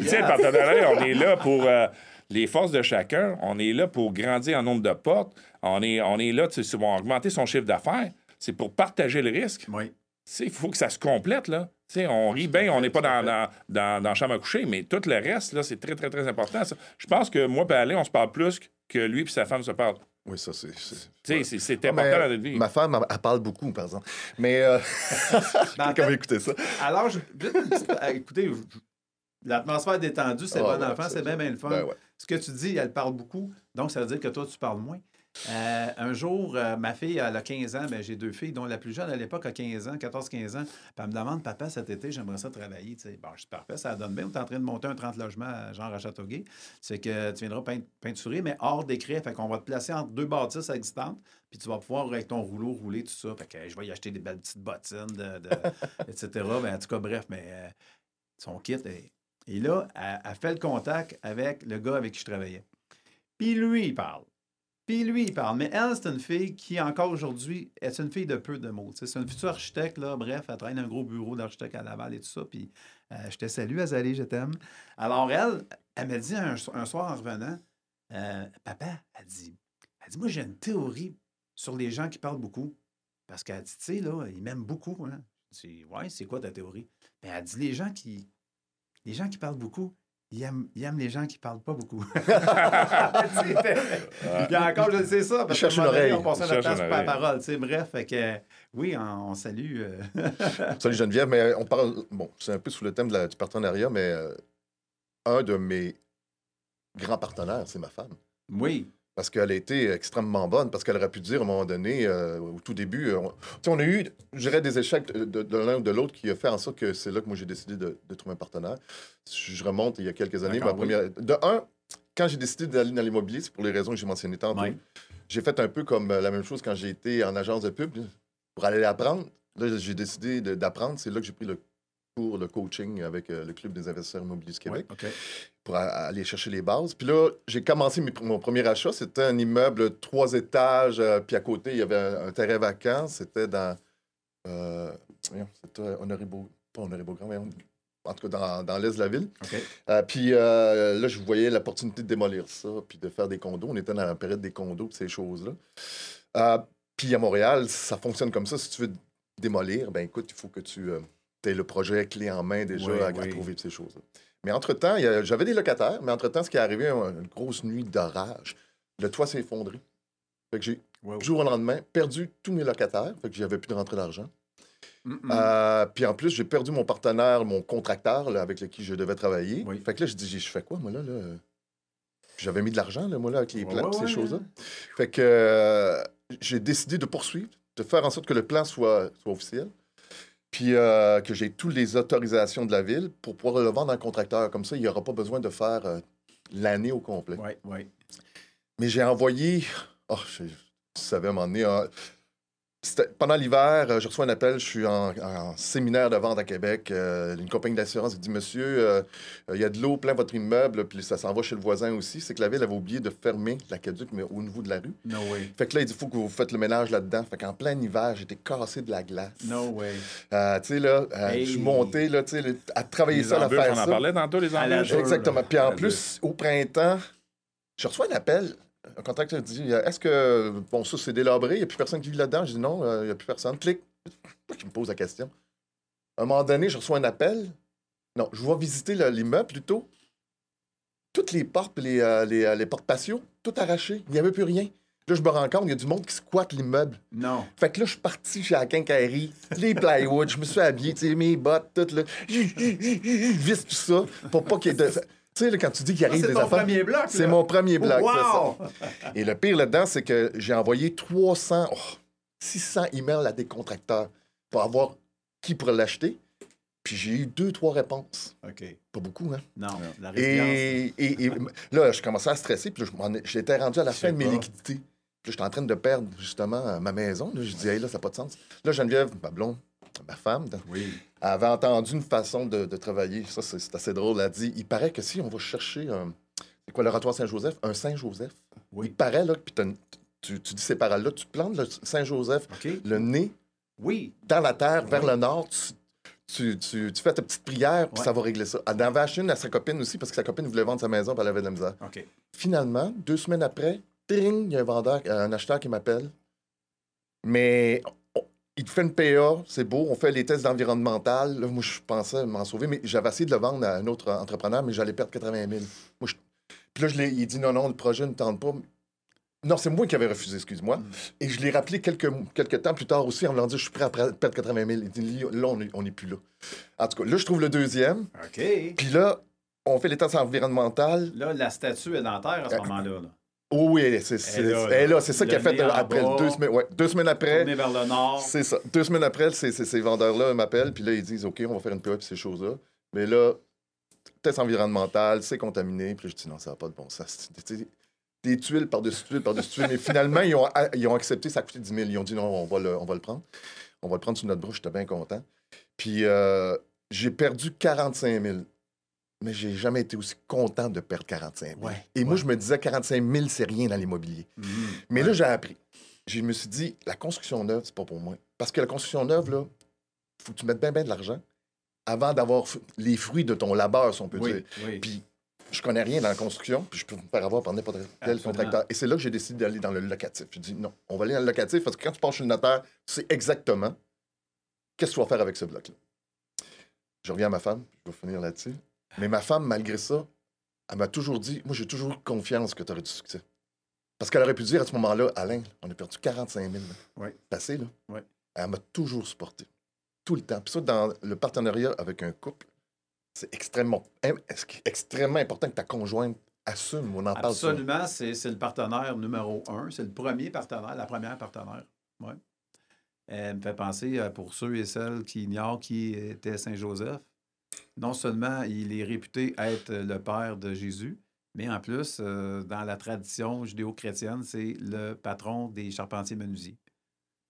Tu sais, le partenariat, on est là pour euh, les forces de chacun. On est là pour grandir en nombre de portes. On est, on est là, tu sais, pour augmenter son chiffre d'affaires c'est pour partager le risque. Oui. Il faut que ça se complète, là. on rit bien, on n'est pas dans, dans, dans, dans, la chambre à coucher, mais tout le reste, là, c'est très, très, très important. Je pense que moi et Alain, on se parle plus que lui et sa femme se parlent. Oui, ça, c'est. C'est ah, important dans notre vie. Ma femme, elle, parle beaucoup, par exemple. Mais. Euh... ben, Quelqu'un écouter ça? Alors, je... écoutez, l'atmosphère détendue, c'est ah, bon enfant, c'est bien, bien le fun. Ben Ce que tu dis, elle parle beaucoup, donc ça veut dire que toi, tu parles moins. Euh, un jour, euh, ma fille, elle a 15 ans. Ben, j'ai deux filles, dont la plus jeune à l'époque a 15 ans, 14-15 ans. Puis elle me demande, papa, cet été, j'aimerais ça travailler. Bon, je suis parfait, ça donne bien. On est en train de monter un 30 logements, genre à Châteauguay. C'est que tu viendras peinturer, mais hors décret. Fait qu'on va te placer entre deux bâtisses existantes. Puis tu vas pouvoir, avec ton rouleau, rouler tout ça. Fait que je vais y acheter des belles petites bottines, de, etc. Ben, en tout cas, bref, mais euh, son kit. Est... Et là, elle, elle fait le contact avec le gars avec qui je travaillais. Puis lui, il parle. Puis lui, il parle. Mais elle, c'est une fille qui, encore aujourd'hui, est une fille de peu de mots. C'est une future architecte, là. Bref, elle dans un gros bureau d'architecte à Laval et tout ça. Puis euh, je te salue, Azali, je t'aime. Alors, elle, elle m'a dit un, soir en revenant, euh, Papa, elle dit, elle dit, moi, j'ai une théorie sur les gens qui parlent beaucoup. Parce qu'elle dit, tu sais, là, ils m'aiment beaucoup. Hein. Je dis, ouais, c'est quoi ta théorie? Mais elle dit, les gens qui, les gens qui parlent beaucoup, il aime, les gens qui parlent pas beaucoup. Puis encore, je sais ça, parce que oreille. on passe notre temps par parole. Bref, fait que, oui, on, salue. Euh, Salut Geneviève, mais on parle. Bon, c'est un peu sous le thème du partenariat, mais euh, un de mes grands partenaires, c'est ma femme. Oui parce qu'elle a été extrêmement bonne, parce qu'elle aurait pu dire à un moment donné, euh, au tout début, euh, on, on a eu, je dirais, des échecs de, l'un ou de l'autre qui a fait en sorte que c'est là que moi j'ai décidé de, trouver un partenaire. Je remonte il y a quelques années, ma première. De un, quand j'ai décidé d'aller dans l'immobilier, c'est pour les raisons que j'ai mentionnées tantôt, j'ai fait un peu comme euh, la même chose quand j'ai été en agence de pub pour aller apprendre. Là, j'ai décidé d'apprendre. C'est là que j'ai pris le pour le coaching avec euh, le Club des investisseurs immobiliers du Québec pour aller chercher les bases. Puis là, j'ai commencé mon premier achat. C'était un immeuble trois étages, euh, puis à côté, il y avait un, terrain vacant. C'était dans. Euh, c'était Honoré Pas Honoré Beaugrand, mais en tout cas dans, dans l'est de la ville. Euh, puis là, je voyais l'opportunité de démolir ça, puis de faire des condos. On était dans la période des condos, ces choses-là. puis à Montréal, ça fonctionne comme ça. Si tu veux démolir, ben écoute, il faut que tu le projet clé en main déjà à, trouver ces choses-là. Mais entre-temps, j'avais des locataires, mais entre-temps, ce qui est arrivé, une grosse nuit d'orage, le toit s'est effondré. Fait que j'ai, jour au lendemain, perdu tous mes locataires. Fait que j'avais plus de rentrée d'argent. Euh, puis en plus, j'ai perdu mon partenaire, mon contracteur avec qui je devais travailler. Fait que là, je dis, je fais quoi, moi, là? J'avais mis de l'argent, moi, là, avec les plans, ces choses-là. Fait que euh, j'ai décidé de poursuivre, de faire en sorte que le plan soit, soit officiel puis euh, que j'ai toutes les autorisations de la ville pour pouvoir le vendre à un contracteur. Comme ça, il n'y aura pas besoin de faire euh, l'année au complet. Oui, oui. Mais j'ai envoyé. Oh, je, tu savais à un pendant l'hiver, euh, je reçois un appel, je suis en, séminaire de vente à Québec. Euh, une compagnie d'assurance qui dit Monsieur, euh, il y a de l'eau plein votre immeuble, puis ça s'en va chez le voisin aussi. C'est que la ville avait oublié de fermer l'aqueduc, mais au niveau de la rue. No way. Fait que là, il dit faut que vous faites le ménage là-dedans. Fait qu'en plein hiver, j'étais cassé de la glace. No way. tu sais, là, je suis monté, là, tu sais, à travailler ça, à faire on en parlait tantôt, les embûches. Exactement. Puis en plus, au printemps, je reçois un appel un contracteur dit Est-ce que, bon, ça, c'est délabré, il n'y a plus personne qui vit là-dedans? Je dis Non, euh, il n'y a plus personne. Clique. Je me pose la question. À un moment donné, je reçois un appel. Non, je vais visiter l'immeuble plutôt. Toutes les portes, les, euh, les, euh, les portes patio, tout arraché. Il n'y avait plus rien. Là, je me rends compte, il y a du monde qui squatte l'immeuble. Non. Fait que là, je suis parti chez la quincaillerie, les plywood, je me suis habillé, tu sais, mes bottes, tout, là. Je visse tout ça pour pas qu'il y ait de. Tu sais, quand tu dis qu'il arrive des affaires. C'est ton premier bloc. C'est mon premier bloc. Wow! Ça. Et le pire là-dedans, c'est que j'ai envoyé 300, 600 emails à des contracteurs pour avoir qui pourrait l'acheter. Puis j'ai eu deux, trois réponses. OK. Pas beaucoup, hein? Non, la et, et, là, je commençais à stresser. Puis j'étais rendu à la fin de mes liquidités. Puis j'étais en train de perdre, justement, ma maison. je dis, hey, là, ça n'a pas de sens. Là, Geneviève, ma blonde, ma femme, oui. avait entendu une façon de, travailler. Ça, c'est assez drôle. Elle a dit il paraît que si on va chercher un. C'est quoi l'oratoire Saint-Joseph? Un Saint-Joseph. Oui. Il paraît, là, puis tu, dis ces paroles-là, tu plantes le Saint-Joseph, le nez oui. dans la terre, vers le nord, tu, fais ta petite prière, puis ça va régler ça. Elle en avait acheté une à sa copine aussi, parce que sa copine voulait vendre sa maison, puis elle avait de la misère. Finalement, deux semaines après, il y a un vendeur, un acheteur qui m'appelle. Mais il te fait une PA, c'est beau, on fait les tests environnemental. moi, je pensais m'en sauver, mais j'avais essayé de le vendre à un autre entrepreneur, mais j'allais perdre 80 000. Puis là, je il dit non, non, le projet ne tente pas. Non, c'est moi qui avais refusé, excuse-moi. Mm. Et je l'ai rappelé quelques, quelques temps plus tard aussi en leur disant je suis prêt à perdre 80 000. Il dit là, on n'est plus là. En tout cas, là, je trouve le deuxième. OK. Puis là, on fait les tests environnementaux. Là, la statue est dentaire à ce moment-là. Là. Oh oui, c'est ça qu'il a fait après deux semaines. Ouais, deux semaines après. vers le nord. C'est ça. Deux semaines après, ces vendeurs-là m'appellent, puis là, ils disent OK, on va faire une PA, puis ces choses-là. Mais là, test environnemental, c'est contaminé. Puis je dis non, ça n'a pas de bon sens. Des tuiles par-dessus tuiles par-dessus tuiles. Mais finalement, ils ont, ils ont accepté, ça a coûté 10 000. Ils ont dit non, on va le, on va le prendre. On va le prendre sur notre bouche, j'étais bien content. Puis euh, j'ai perdu 45 000 mais j'ai jamais été aussi content de perdre 45 000. Et moi, je me disais, 45 000, c'est rien dans l'immobilier. Mmh. mais là, j'ai appris. Je me suis dit, la construction neuve, c'est pas pour moi. Parce que la construction neuve, là, faut que tu mettes bien, bien de l'argent avant d'avoir les fruits de ton labeur, si on peut dire. Puis, je connais rien dans la construction, puis je peux me faire avoir par n'importe quel contracteur. Et c'est là que j'ai décidé d'aller dans le locatif. Je dis, non, on va aller dans le locatif parce que quand tu penses chez le notaire, tu sais exactement qu'est-ce que tu vas faire avec ce bloc-là. Je reviens à ma femme, je vais finir là-dessus. Mais ma femme, malgré ça, elle m'a toujours dit Moi, j'ai toujours eu confiance que tu aurais du succès. Parce qu'elle aurait pu dire à ce moment-là Alain, on a perdu 45 000. Oui. Passé, là. Oui. Elle m'a toujours supporté. Tout le temps. Puis ça, dans le partenariat avec un couple, c'est extrêmement, extrêmement important que ta conjointe assume. On en parle Absolument. C'est le partenaire numéro un. C'est le premier partenaire, la première partenaire. Oui. Elle me fait penser, pour ceux et celles qui ignorent qui était Saint-Joseph, non seulement il est réputé être le père de Jésus, mais en plus, euh, dans la tradition judéo-chrétienne, c'est le patron des charpentiers menuisiers.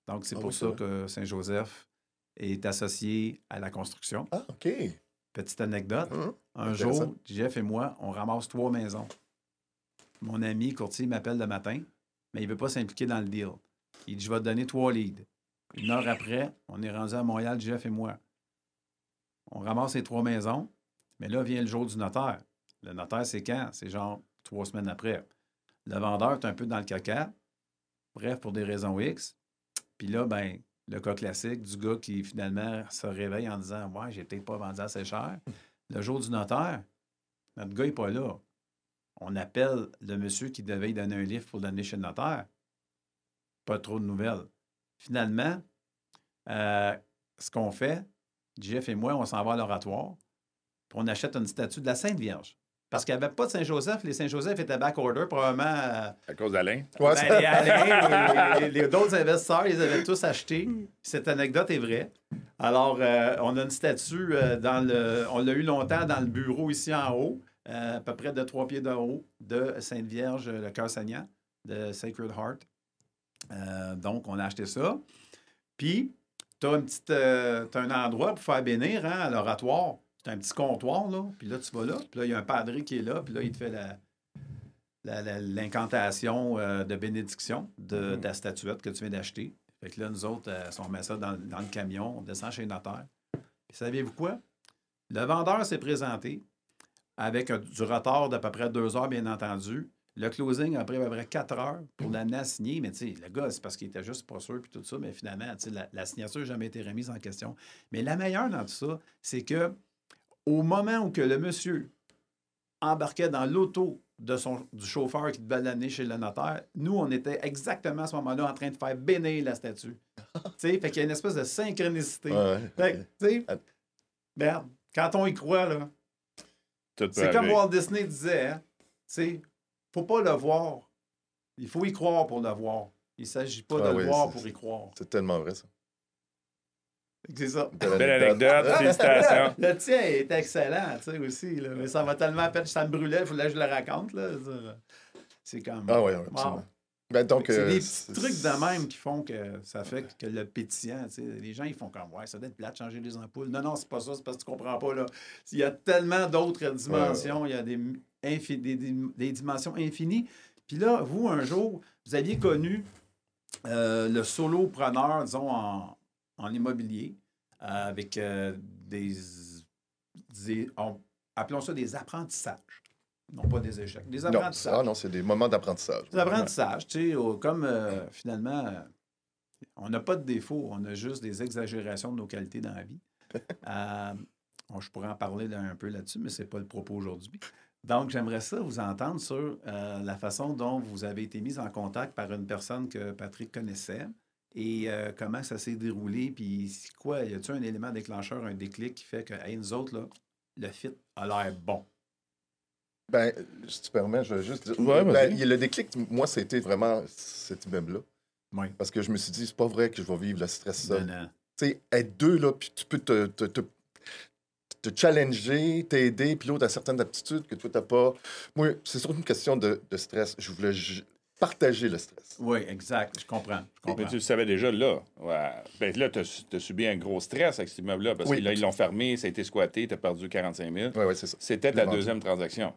Donc, c'est ah pour ça que Saint-Joseph est associé à la construction. Ah, OK. Petite anecdote. Hum, un jour, Jeff et moi, on ramasse trois maisons. Mon ami courtier m'appelle le matin, mais il ne veut pas s'impliquer dans le deal. Il dit Je vais te donner trois leads. Une heure après, on est rendu à Montréal, Jeff et moi. On ramasse les trois maisons, mais là vient le jour du notaire. Le notaire, c'est quand? C'est genre trois semaines après. Le vendeur est un peu dans le caca. Bref, pour des raisons X. Puis là, ben, le cas classique du gars qui finalement se réveille en disant Ouais, j'ai peut-être pas vendu assez cher. Le jour du notaire, notre gars n'est pas là. On appelle le monsieur qui devait donner un livre pour le donner chez le notaire. Pas trop de nouvelles. Finalement, euh, ce qu'on fait, Jeff et moi, on s'en va à l'oratoire, puis on achète une statue de la Sainte Vierge. Parce qu'il n'y avait pas de Saint-Joseph. Les Saint-Joseph étaient back-order, probablement. Euh, à cause d'Alain. Ben, les Alain, les, les, d'autres investisseurs, ils avaient tous acheté. Cette anecdote est vraie. Alors, euh, on a une statue euh, dans le. On l'a eu longtemps dans le bureau ici en haut, à peu près de trois pieds de haut, de Sainte Vierge, le cœur saignant, de Sacred Heart. donc, on a acheté ça. Puis, tu as, euh, un endroit pour faire bénir hein, à l'oratoire. C'est un petit comptoir, là. Puis là, tu vas là. Puis là, il y a un padre qui est là. Puis là, il te fait l'incantation euh, de bénédiction de, la statuette que tu viens d'acheter. Fait que là, nous autres, euh, on met ça dans, le camion, on descend chez le notaire. Puis savez-vous quoi? Le vendeur s'est présenté avec du retard d'à peu près deux heures, bien entendu. Le closing, après à peu près quatre heures pour l'amener à signer. Mais tu sais, le gars, c'est parce qu'il était juste pas sûr, puis tout ça. Mais finalement, la, la signature n'a jamais été remise en question. Mais la meilleure dans tout ça, c'est que au moment où que le monsieur embarquait dans l'auto de son, du chauffeur qui devait l'amener chez le notaire, nous, on était exactement à ce moment-là en train de faire bénir la statue. tu sais, fait qu'il y a une espèce de synchronicité. Fait tu sais, merde, quand on y croit, là, c'est comme Walt Disney disait, hein, tu faut pas le voir. Il faut y croire pour le voir. Il ne s'agit pas de le voir pour y croire. C'est tellement vrai, ça. C'est ça. Belle anecdote, félicitations. Le tien est excellent, tu sais, aussi. Là. Mais ça va tellement faire ça me brûlait, il fallait que je le raconte. Là. C'est comme. Ah oui, absolument. Ben, donc, c'est des euh, petits trucs de même qui font que ça fait que le pétillant, les gens, ils font comme, ouais, ça doit être plat de changer les ampoules. Non, non, c'est pas ça, c'est parce que tu comprends pas, là. Il y a tellement d'autres dimensions, il y a des, des, dimensions infinies. Puis là, vous, un jour, vous aviez connu euh, le solopreneur, disons, en, en immobilier, euh, avec des, appelons ça des apprentissages non pas des échecs, des apprentissages. Non, ah non c'est des moments d'apprentissage. Des apprentissages, tu sais, comme euh, finalement, euh, on n'a pas de défauts, on a juste des exagérations de nos qualités dans la vie. Euh, je pourrais en parler un peu là-dessus, mais ce n'est pas le propos aujourd'hui. Donc, j'aimerais ça vous entendre sur la façon dont vous avez été mis en contact par une personne que Patrick connaissait et comment ça s'est déroulé, puis quoi, y a-t-il un élément déclencheur, un déclic qui fait que, hey, nous autres, là, le fit a l'air bon? Ben, si tu permets, je vais juste dire. Ben, le déclic, moi, c'était vraiment cet immeuble-là. Oui. Parce que je me suis dit, c'est pas vrai que je vais vivre le stress seul. Tu sais, être deux, là, puis tu peux te, te, te, te challenger, t'aider, puis l'autre a certaines aptitudes que toi, t'as pas. Moi, c'est surtout une question de, de stress. Je voulais partager le stress. Oui, exact. Je comprends. Mais tu le savais déjà là. Ouais. Ben, là, tu as, subi un gros stress avec cet immeuble-là parce que là, ils l'ont fermé, ça a été squatté, tu as perdu 45 000. Oui, oui, c'est ça. C'était ta deuxième transaction.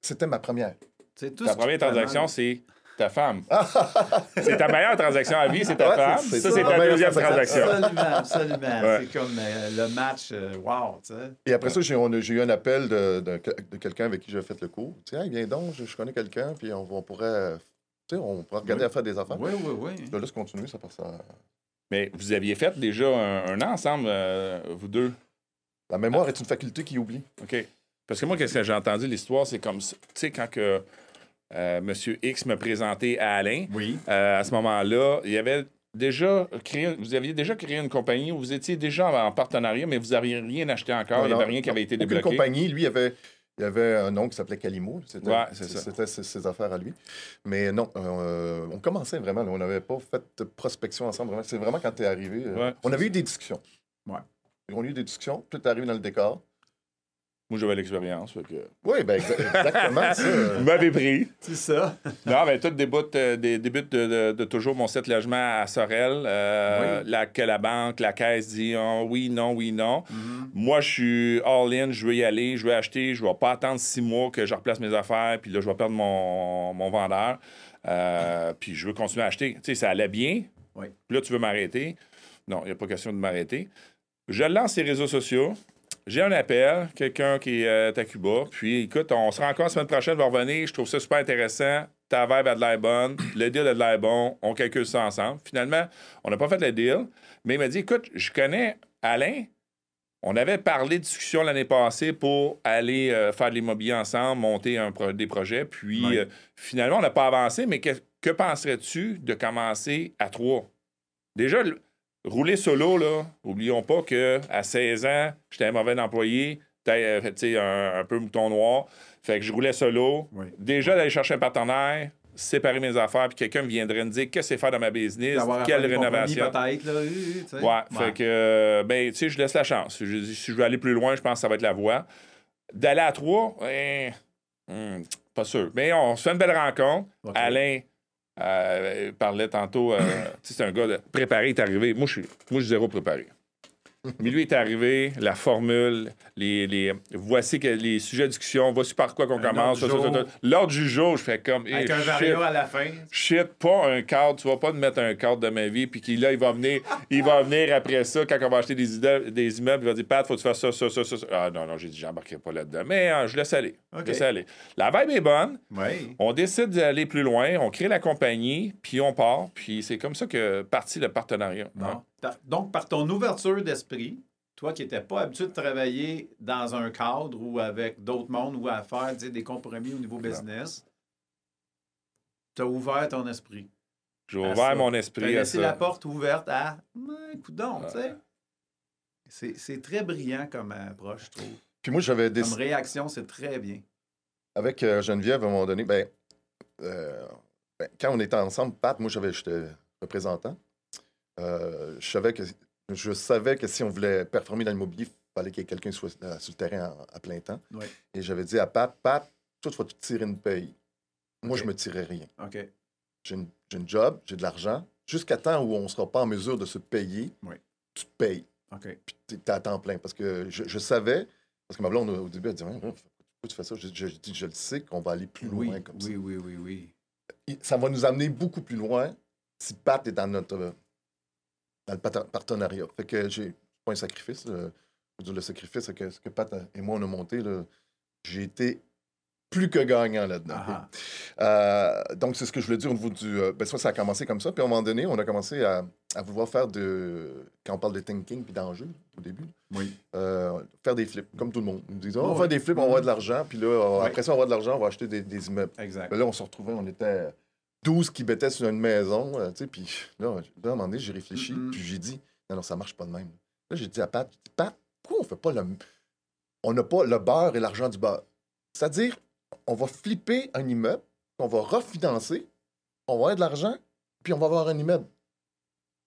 C'était ma première. ta première transaction, c'est ta femme. c'est ta meilleure transaction à vie, c'est ta femme. Ça, c'est ta deuxième transaction. Absolument, absolument. C'est comme euh, le match, euh, wow, tu sais. Et après ça, j'ai eu un appel de, de, quelqu'un avec qui j'ai fait le cours. Tiens, viens donc, je, connais quelqu'un, puis on, on pourrait, tu sais, on pourrait regarder à faire des affaires. Oui, oui, oui. Je laisse continuer, ça passe ça. Mais vous aviez fait déjà un, an ensemble, euh, vous deux? La mémoire est une faculté qui oublie. OK. Parce que moi, qu'est-ce que j'ai entendu l'histoire, c'est comme. Tu sais, quand que euh, M. X me présentait à Alain, oui. Euh, à ce moment-là, il y avait déjà créé, vous aviez déjà créé une compagnie où vous étiez déjà en partenariat, mais vous n'aviez rien acheté encore, il n'y avait rien qui avait été débloqué. Une compagnie, lui, il avait, il y avait un nom qui s'appelait Calimo. C'était ses, affaires à lui. Mais non, euh, on commençait vraiment. on n'avait pas fait de prospection ensemble. C'est vraiment quand tu es arrivé. on avait eu des discussions. Ouais. On a eu des discussions. Puis tu es arrivé dans le décor. Moi, j'avais l'expérience. Que... Oui, ben exactement ça. Vous m'avez pris. C'est ça. non, mais tout débute, euh, des, débute de, de, toujours mon set logement à Sorel, euh, la, que la banque, la caisse dit oh, oui, non, oui, non. Mm-hmm. Moi, je suis all-in, je veux y aller, je veux acheter, je ne vais pas attendre six mois que je replace mes affaires, puis là, je vais perdre mon, mon vendeur. Euh, puis je veux continuer à acheter. Tu sais, ça allait bien. Oui. Puis là, tu veux m'arrêter. Non, il n'y a pas question de m'arrêter. Je lance les réseaux sociaux. J'ai un appel, quelqu'un qui est euh, à Cuba. Puis, écoute, on se rencontre la semaine prochaine, on va revenir. Je trouve ça super intéressant. Ta vibe a de l'air bonne. Le deal a de l'air bon. On calcule ça ensemble. Finalement, on n'a pas fait le deal. Mais il m'a dit écoute, je connais Alain. On avait parlé de discussion l'année passée pour aller euh, faire de l'immobilier ensemble, monter un des projets. Puis, euh, finalement, on n'a pas avancé. Mais que, que penserais-tu de commencer à trois? Déjà, rouler solo, là, oublions pas qu'à 16 ans, j'étais un mauvais employé, euh, un, un peu mouton noir. Fait que je roulais solo. Déjà, d'aller chercher un partenaire, séparer mes affaires, puis quelqu'un viendrait me dire qu'est-ce que c'est faire dans ma business, quelle rénovation? peut-être, là. ouais, fait que, ben, tu sais, je laisse la chance. si je veux aller plus loin, je pense que ça va être la voie. D'aller à trois, eh, hmm, pas sûr. Mais on se fait une belle rencontre. Alain euh, parlait tantôt, euh, c'est un gars de préparé, est arrivé. Moi, je suis, moi, zéro préparé. Mais lui est arrivé, la formule, les, les, voici que les sujets de discussion, voici par quoi qu'on commence. ordre du jour. L'ordre du jour, je fais comme. Avec eh, un shit, à la fin. shit, pas un cadre. Tu vas pas te mettre un cadre de ma vie, puis qu'il là, il va venir, il va venir après ça, quand on va acheter des, idées- des immeubles, il va dire Pat, faut que tu fasses ça, ça, ça, ça. Ah non, non, j'ai dit, j'embarquerai pas là-dedans. Mais euh, je laisse aller. Je laisse aller. La vibe est bonne. Oui. On décide d'aller plus loin, on crée la compagnie, puis on part, puis c'est comme ça que partit le partenariat. Bon. Par- Donc, par ton ouverture d'esprit, toi qui n'étais pas habitué de travailler dans un cadre ou avec d'autres mondes ou à faire des compromis au niveau business, tu as ouvert ton esprit. J'ai ouvert ça. mon Tu as esprit à laissé la ça. porte ouverte à Ouais, coudonc, tu sais. C'est- très brillant comme approche, je trouve. Puis moi, j'avais Comme décidé. réaction, c'est très bien. Avec euh, Geneviève, à un moment donné, ben, euh, ben, quand on était ensemble, Pat, moi, j'avais, j'étais représentant. Euh, je, savais que, je savais que si on voulait performer dans l'immobilier, il fallait qu'il y ait quelqu'un soit euh, sur le terrain à plein temps. Oui. Et j'avais dit à Pat, Pat, toi, tu vas te tirer une paye. Moi, OK. je me tirais rien. J'ai une, j'ai une job, j'ai de l'argent. Jusqu'à temps où on ne sera pas en mesure de se payer, Oui. tu te payes. Puis tu es à temps plein. Parce que je, je savais, parce que ma blonde, au début, elle dit Pourquoi tu fais ça? Je, je, je dis Je le sais qu'on va aller plus Oui, loin comme ça. oui, oui, oui, oui. Ça va nous amener beaucoup plus loin si Pat est dans notre dans le partenariat. Fait que j'ai pas un sacrifice. euh, le sacrifice, c'est que que Pat et moi on a monté, j'ai été plus que gagnant là-dedans. Euh, donc, c'est ce que je voulais dire au niveau du. euh, ben, ça, ça a commencé comme ça. Puis à un moment donné, on a commencé à, à vouloir faire de. Quand on parle de thinking puis d'enjeu au début, Oui. euh, faire des flips, comme tout le monde. Nous Oh, on va faire des flips, on va avoir de l'argent. Puis là, après ça, on va avoir de l'argent, on va acheter des, des immeubles. Exact. Mais là, on se retrouvait, on était 12 qui mettaient sur une maison. euh, tu sais, puis là, là, à un moment donné, j'ai réfléchi. Puis j'ai dit, non, non, ça marche pas de même. Là, j'ai dit à Pat, Pat, pourquoi on fait pas le. On n'a pas le beurre et l'argent du beurre? C'est-à-dire, on va flipper un immeuble, on va refinancer, on va avoir de l'argent, puis on va avoir un immeuble.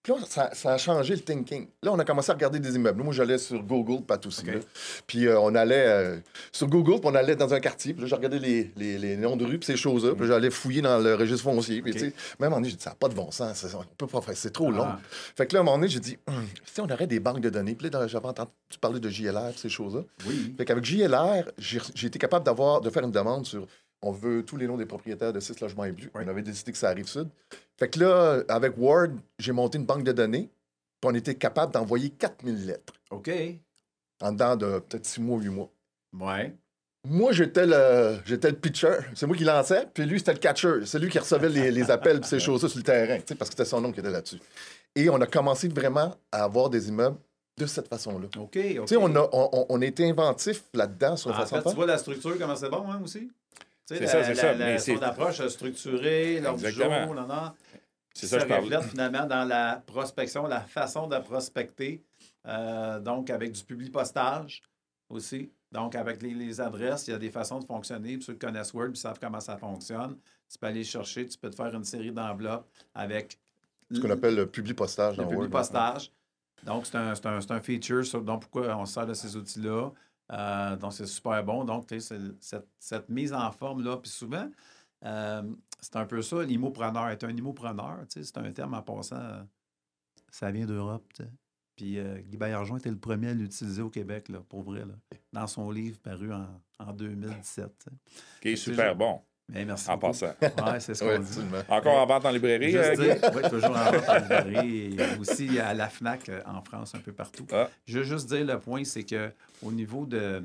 Puis là, ça, ça a changé le thinking. Là, on a commencé à regarder des immeubles. Moi, j'allais sur Google, Pat aussi. OK. là. Puis euh, on allait euh, sur Google, puis on allait dans un quartier. Puis là, je regardais les, les, les noms de rues, puis ces choses-là. Puis j'allais fouiller dans le registre foncier. Puis, OK. tu sais, même moment donné, j'ai dit, ça n'a pas de bon sens. On peut pas faire, c'est trop long. Ah, Fait que là, à un moment donné, j'ai dit, Hum, si on aurait des banques de données, puis là, j'avais entendu parler de JLR, ces choses-là. oui. Fait qu'avec JLR, j'ai j'ai été capable d'avoir, de faire une demande sur on veut tous les noms des propriétaires de six logements et plus. Oui. On avait décidé que ça arrive sud. Fait que là, avec Word, j'ai monté une banque de données, puis on était capable d'envoyer 4000 lettres OK. en dedans de peut-être six mois, huit mois. Ouais. Moi, j'étais le, j'étais le pitcher. C'est moi qui lançais, puis lui, c'était le catcher. C'est lui qui recevait les, les appels, puis ces choses-là sur le terrain, tu sais, parce que c'était son nom qui était là-dessus. Et on a commencé vraiment à avoir des immeubles de cette façon-là. OK. Tu sais, on a, on, on- on a été inventif là-dedans sur la façon fait, de tu vois la structure, comment c'est bon, hein, aussi? C'est la- ça, c'est ça, la- mais son approche structurée, l'ordre du jour, non, non. C'est ça, ça je parle. reflète finalement dans la prospection, la façon de prospecter, euh, donc avec du public postage aussi. Donc, avec les, les adresses, il y a des façons de fonctionner. Puis ceux qui connaissent Word, puis savent comment ça fonctionne. Tu peux aller chercher, tu peux te faire une série d'enveloppes avec Ce qu'on appelle le public postage le dans public Word. postage. Donc, c'est un, c'est un- c'est un feature. sur- donc, pourquoi on se sert de ces outils-là? Euh, donc, c'est super bon. Donc, tu cette, cette mise en forme-là. Puis souvent, euh, c'est un peu ça, l'immopreneur. Être un immopreneur, tu sais, c'est un terme en passant, euh, ça vient d'Europe. tu sais. Puis euh, Guy Baillargeon était le premier à l'utiliser au Québec, là, pour vrai, là, dans son livre paru en, en 2017. tu sais. Qui est super bon, Merci. en beaucoup. passant. Ouais, c'est ce qu'on Oui, dit. absolument. Encore en vente en librairie, Juste euh, oui, toujours en vente en librairie et aussi à la FNAC euh, en France, un peu partout. Ah. Je veux juste dire le point, c'est que au niveau de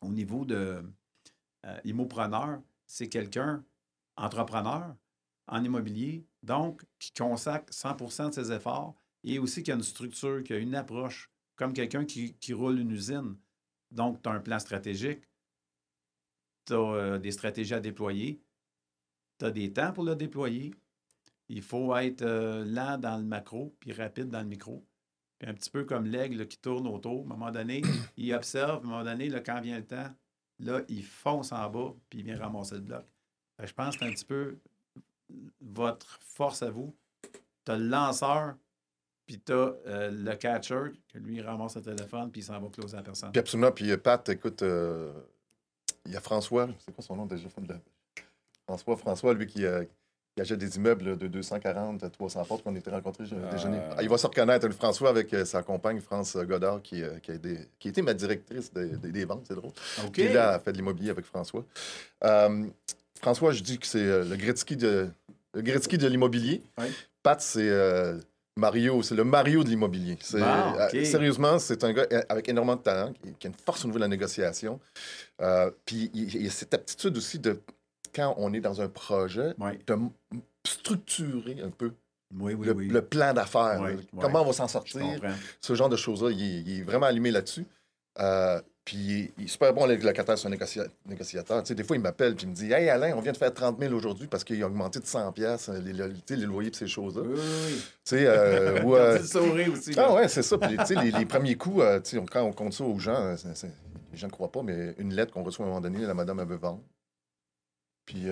au niveau de euh, immopreneur, c'est quelqu'un, entrepreneur en immobilier, donc qui consacre 100% de ses efforts et aussi qui a une structure, qui a une approche, comme quelqu'un qui, qui roule une usine. Donc, tu as un plan stratégique, tu as des stratégies à déployer, tu as des temps pour le déployer. Il faut être euh, lent dans le macro, puis rapide dans le micro. Puis un petit peu comme l'aigle qui tourne autour. À un moment donné, il observe, à un moment donné, là, quand vient le temps, là, il fonce en bas, puis il vient ramasser le bloc. Fait que je pense que c'est un petit peu votre force à vous. Tu as le lanceur, puis tu as le catcher, que lui, il ramasse le téléphone, puis il s'en va closer la personne. Puis absolument. Puis euh, Pat, écoute, euh, il y a François, c'est quoi son nom déjà? Le- François, François, lui qui, euh, qui achète des immeubles de 240 à 300 portes qu'on était rencontrés euh, déjeuner. Ah, il va se reconnaître, François, avec sa compagne, France Godard, qui, qui, a, été, qui était ma directrice des, ventes, c'est drôle. OK. Qui, là, a fait de l'immobilier avec François. François, je dis que c'est le Gretzky de, le Gretzky de l'immobilier. Pat, c'est Mario, c'est le Mario de l'immobilier. Euh, sérieusement, c'est un gars avec énormément de talent, qui, a une force au niveau de la négociation. Euh, puis il, y a cette aptitude aussi de, quand on est dans un projet, de structurer un peu le, plan d'affaires. Comment on va s'en sortir. Ce genre de choses-là, il, est vraiment allumé là-dessus. Euh, puis il est super bon, le locataire, c'est un négociateur. Tu sais, des fois, il m'appelle et il me dit Hey Alain, on vient de faire 30 000 aujourd'hui parce qu'il a augmenté de 100 pièces les, les, loyers et ces choses-là. Oui, oui. Tu sais, euh, ou, euh... aussi. Ah ouais, c'est ça. Puis tu sais, les, premiers coups, euh, tu sais, quand on compte ça aux gens, euh, les gens ne croient pas, mais une lettre qu'on reçoit à un moment donné, la madame, elle veut vendre. Puis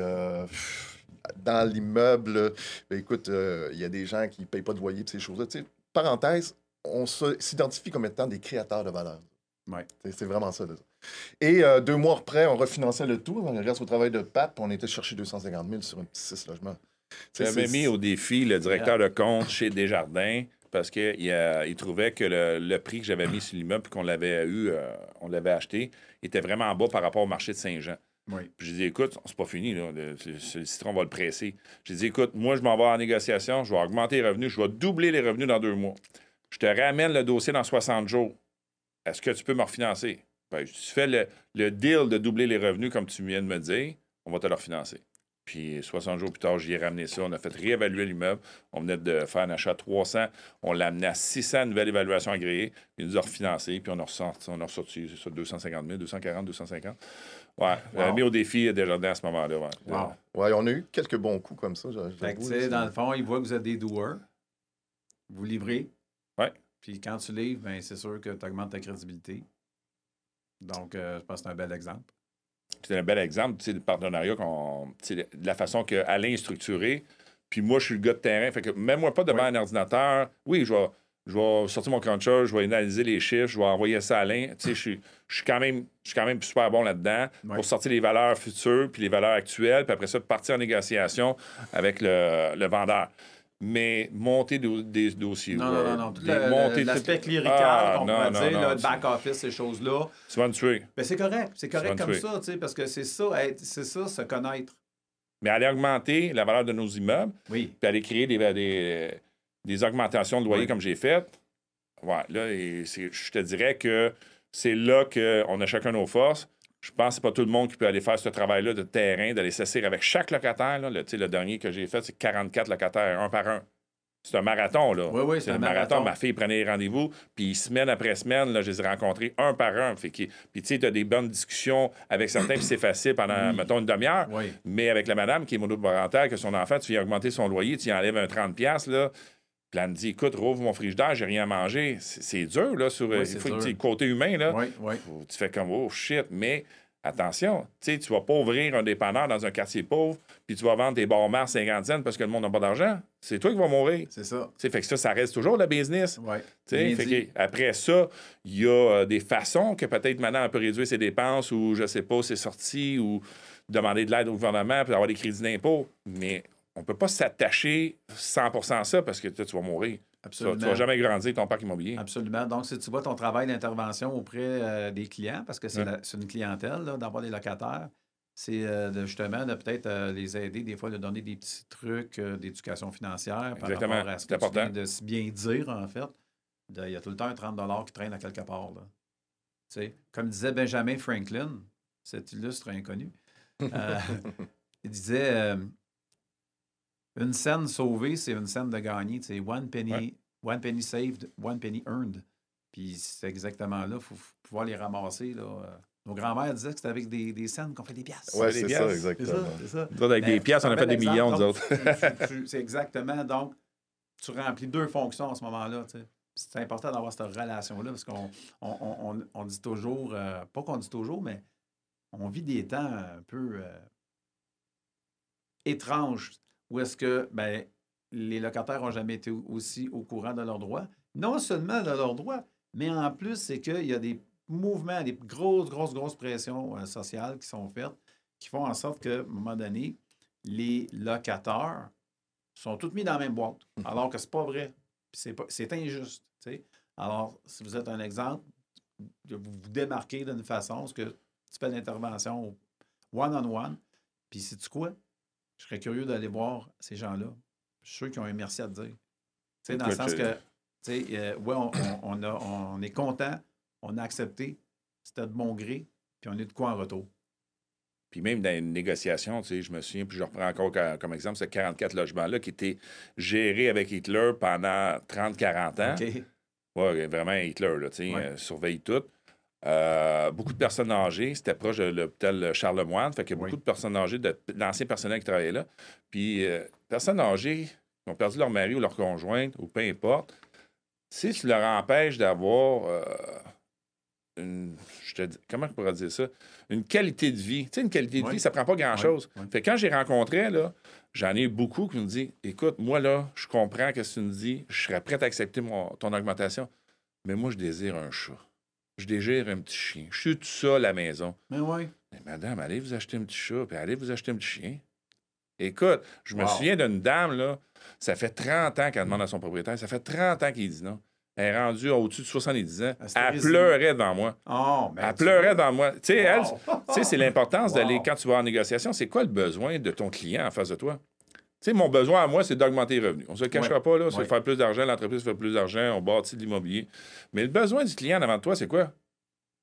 dans l'immeuble, ben, écoute, il y a des gens qui ne payent pas de loyer et ces choses-là. Tu sais, parenthèse, on s'identifie comme étant des créateurs de valeur. Ouais. C'est vraiment ça. Et euh, deux mois après, on refinançait le tout. On reste au travail de Pat, on était chercher 250 000 sur un petit 6 logements. J'avais mis au défi le directeur de compte chez Desjardins parce qu'il il trouvait que le, prix que j'avais mis sur l'immeuble qu'on l'avait eu, euh, on l'avait acheté, était vraiment bas par rapport au marché de Saint-Jean. Oui. Puis j'ai dit, écoute, c'est pas fini, là. Le, citron va le presser. J'ai dit, écoute, moi, je m'en vais en négociation, je vais augmenter les revenus, je vais doubler les revenus dans deux mois. Je te ramène le dossier dans 60 jours. Est-ce que tu peux me refinancer? Ben, tu fais le, deal de doubler les revenus, comme tu viens de me dire, on va te le refinancer. Puis 60 jours plus tard, j'y ai ramené ça. On a fait réévaluer l'immeuble. On venait de faire un achat à 300. On l'a amené à 600 nouvelles évaluations agréées. Il nous a refinancé. Puis on a ressorti, on a ressorti ça, 250 000, 240, 250. Ouais, on a mis au défi déjà à ce moment-là. Ouais. ouais. on a eu quelques bons coups comme ça. dans le fond, il voit que vous êtes des doueurs. Vous livrez. Puis quand tu livres, ben, c'est sûr que tu augmentes ta crédibilité. Donc, euh, je pense que c'est un bel exemple. C'est un bel exemple, tu sais, partenariat, qu'on, de la façon que Alain est structuré. Puis moi, je suis le gars de terrain. Fait que même moi pas devant un ordinateur. Oui, je vais, je vais sortir mon cruncher, je vais analyser les chiffres, je vais envoyer ça à Alain. Tu sais, je suis, je suis quand même, je suis quand même super bon là-dedans pour sortir les valeurs futures puis les valeurs actuelles, puis après ça, partir en négociation avec le, le vendeur mais monter des, dossiers. Non, non, non, non. L'aspect clérical, ah, on pourrait dire, le back-office, ces choses-là. Tu vas me tuer. Ben, c'est correct. C'est correct comme ça, tu sais, parce que c'est ça, c'est ça, se connaître. Mais aller augmenter la valeur de nos immeubles, oui. puis aller créer des, des, des augmentations de loyer comme j'ai fait, ouais, là, je te dirais que c'est là qu'on a chacun nos forces. Je pense que c'est pas tout le monde qui peut aller faire ce travail-là de terrain, d'aller s'asseoir avec chaque locataire. Là. Le, le dernier que j'ai fait, c'est 44 locataires, un par un. C'est un marathon, là. Oui, oui, c'est un marathon. Ma fille prenait les rendez-vous, puis semaine après semaine, là, je les ai rencontrés un par un. Fait puis, tu sais, tu as des bonnes discussions avec certains, puis c'est facile pendant, mettons, une demi-heure. Mais avec la madame qui est monoparentale, que son enfant, tu viens augmenter son loyer, tu y enlèves un 30$, là. Puis elle me dit Écoute, rouvre mon frigidaire, j'ai rien à manger. C'est dur, là, sur il faut que côté humain, là. Oui, oui. Tu fais comme Oh shit, mais attention, tu ne vas pas ouvrir un dépanneur dans un quartier pauvre, puis tu vas vendre des bars mars 50 cents parce que le monde n'a pas d'argent. C'est toi qui vas mourir. C'est ça. fait que ça, ça reste toujours le business. Ouais. Fait après ça, il y a euh, des façons que peut-être maintenant on peut réduire ses dépenses ou, je sais pas, ses sorties ou demander de l'aide au gouvernement pour avoir des crédits d'impôt. Mais on ne peut pas s'attacher 100% à ça parce que tu vas mourir. Absolument. Tu ne vas jamais grandir ton parc immobilier. Absolument. Donc, si tu vois ton travail d'intervention auprès euh, des clients, parce que c'est une clientèle d'avoir des locataires, c'est euh, justement de peut-être euh, les aider, des fois, de donner des petits trucs d'éducation financière par rapport à ce que tu viens de si bien dire, en fait. Il y a tout le temps un 30 qui traîne à quelque part. Là. comme disait Benjamin Franklin, cet illustre inconnu, il disait une scène sauvée, c'est une scène de gagner. C'est one penny, one penny saved, one penny earned. Puis c'est exactement là, il faut, pouvoir les ramasser. Là. Nos grands-mères disaient que c'était avec des, des scènes qu'on fait des pièces. Oui, c'est ça, exactement. C'est ça. avec des pièces, on a fait des millions, nous autres. c'est exactement. Donc, tu remplis deux fonctions à ce moment-là. C'est important d'avoir cette relation-là parce qu'on on, on, dit toujours, euh, pas qu'on dit toujours, mais on vit des temps un peu euh, étranges ou est-ce que ben, les locataires n'ont jamais été aussi au courant de leurs droits? Non seulement de leurs droits, mais en plus, c'est qu'il y a des mouvements, des grosses, grosses, grosses pressions euh, sociales qui sont faites, qui font en sorte qu'à un moment donné, les locataires sont tous mis dans la même boîte, alors que c'est pas vrai. C'est, injuste. Alors, si vous êtes un exemple, vous vous démarquez d'une façon, parce que tu fais l'intervention one-on-one, puis c'est tu quoi? Je serais curieux d'aller voir ces gens-là. Je suis sûr qu'ils ont un merci à te dire. sais, dans le sens que, euh, ouais, on, on, a, on est content, on a accepté, c'était de bon gré, puis on est de quoi en retour. Puis même dans une négociation, tu sais, je me souviens, puis je reprends encore comme exemple, ce 44 logements-là qui étaient gérés avec Hitler pendant 30-40 ans. OK. Oui, vraiment Hitler, là, tu sais, euh, surveille tout. Euh, beaucoup de personnes âgées, c'était proche de l'hôpital Charlemagne, fait qu'il y a beaucoup de personnes âgées, d'anciens personnels qui travaillaient là. Puis, euh, personnes âgées qui ont perdu leur mari ou leur conjointe, ou peu importe, si tu leur empêches d'avoir une, je te dis, comment je pourrais dire ça? Une qualité de vie. Tu sais, une qualité de vie, ça prend pas grand-chose. Fait quand j'ai rencontré, là, j'en ai beaucoup qui me disent Écoute, moi, là, je comprends ce que tu me dis, je serais prêt à accepter mon, ton augmentation, mais moi, je désire un chat. Je désire un petit chien. Je suis tout seul à la maison. Mais oui. Mais madame, allez vous acheter un petit chat, puis allez vous acheter un petit chien. Écoute, je me souviens d'une dame, là, ça fait 30 ans qu'elle demande à son propriétaire, ça fait 30 ans qu'il dit non. Elle est rendue au-dessus de 70 ans. Elle pleurait devant moi. Oh, elle pleurait devant moi. Tu sais, elle, c'est l'importance d'aller, quand tu vas en négociation, c'est quoi le besoin de ton client en face de toi? Sais, mon besoin à moi, c'est d'augmenter les revenus. On ne se le cachera pas, là. C'est faire plus d'argent, l'entreprise fait plus d'argent, on bâtit de l'immobilier. Mais le besoin du client devant toi, c'est quoi?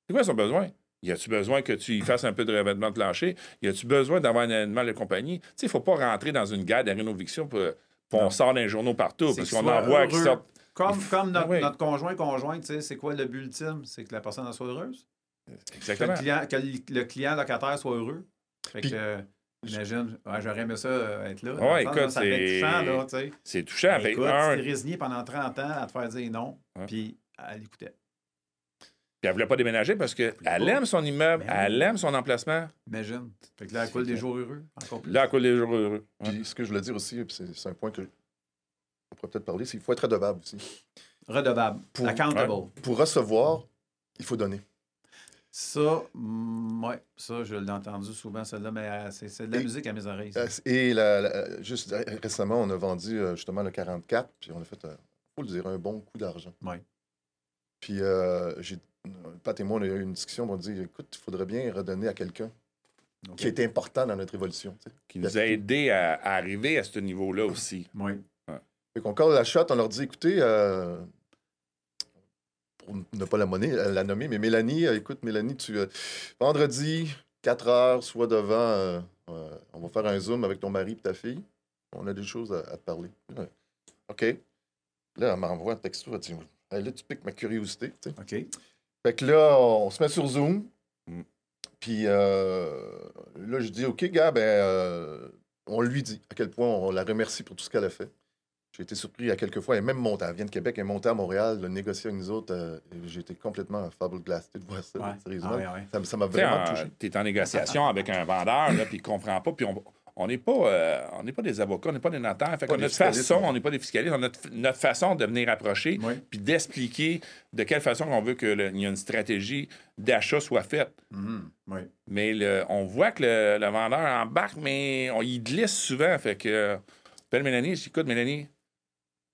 C'est quoi son besoin? Y a-tu besoin que tu fasses un peu de revêtement de plancher? Y a-tu besoin d'avoir un animal de compagnie? Tu sais, il ne faut pas rentrer dans une guerre de pour, pour on sort d'un journaux partout parce qu'on en voit qui sortent comme, comme notre, ah notre conjoint, conjointe, c'est quoi le but ultime? C'est que la personne soit heureuse? Exactement. Que le client, que le client locataire soit heureux? Fait que, J'imagine, j'aurais aimé ça euh, être là. Oui, écoute, c'est touchant. C'est touchant. Ben, écoute, un... tu t'es résigné pendant 30 ans à te faire dire non, puis elle écoutait. Puis elle voulait pas déménager parce qu'elle aime son immeuble, ben elle aime son emplacement. Imagine. Fait que là, elle coule des jours heureux. Encore plus. Là, elle coule des jours heureux. Puis ce que je voulais dire aussi, c'est un point que on pourrait peut-être parler, c'est qu'il faut être redevable aussi. Redevable. Pour, Accountable. Pour recevoir, il faut donner. Ça, mm, ouais, ça, je l'ai entendu souvent, celle-là, mais euh, c'est de la musique à mes oreilles. Euh, et la, juste euh, récemment, on a vendu justement le 44, puis on a fait, il faut le dire, un bon coup d'argent. Oui. Puis, j'ai, Pat et moi, on a eu une discussion, on a dit, écoute, il faudrait bien redonner à quelqu'un qui est important dans notre évolution. Qui nous a aidé à, à, arriver à ce niveau-là aussi. Oui. Fait qu'on colle la shot, on leur dit écoutez, euh, pour ne pas la, monnaie, euh, la nommer, mais Mélanie, euh, écoute, Mélanie, tu vendredi, 4 heures, soit devant, on va faire un zoom avec ton mari et ta fille. On a des choses à, te parler. OK. Là, elle m'envoie un texto, elle dit là, tu piques ma curiosité. OK. Fait que là, on se met sur Zoom. Mm. Puis là, je dis OK, gars, ben, on lui dit à quel point on la remercie pour tout ce qu'elle a fait. J'ai été surpris à quelques fois. Et même monté, elle vient de Québec, est montée à Montréal, le négocier avec nous autres. Euh, j'ai été complètement fable glace de voir ça. Sérieusement. Ah ça m'a vraiment touché. Tu es en négociation avec un vendeur, puis il comprend pas. Puis on n'est pas, euh, on pas des avocats, on n'est pas des notaires. Fait notre façon, on n'est pas des fiscalistes. Notre, notre façon de venir approcher, puis d'expliquer de quelle façon on veut qu'il y ait une stratégie d'achat soit faite. Mm-hmm. Mais on voit que le, vendeur embarque, mais on, il glisse souvent. Fait que, appelle Mélanie, je dis, écoute, Mélanie,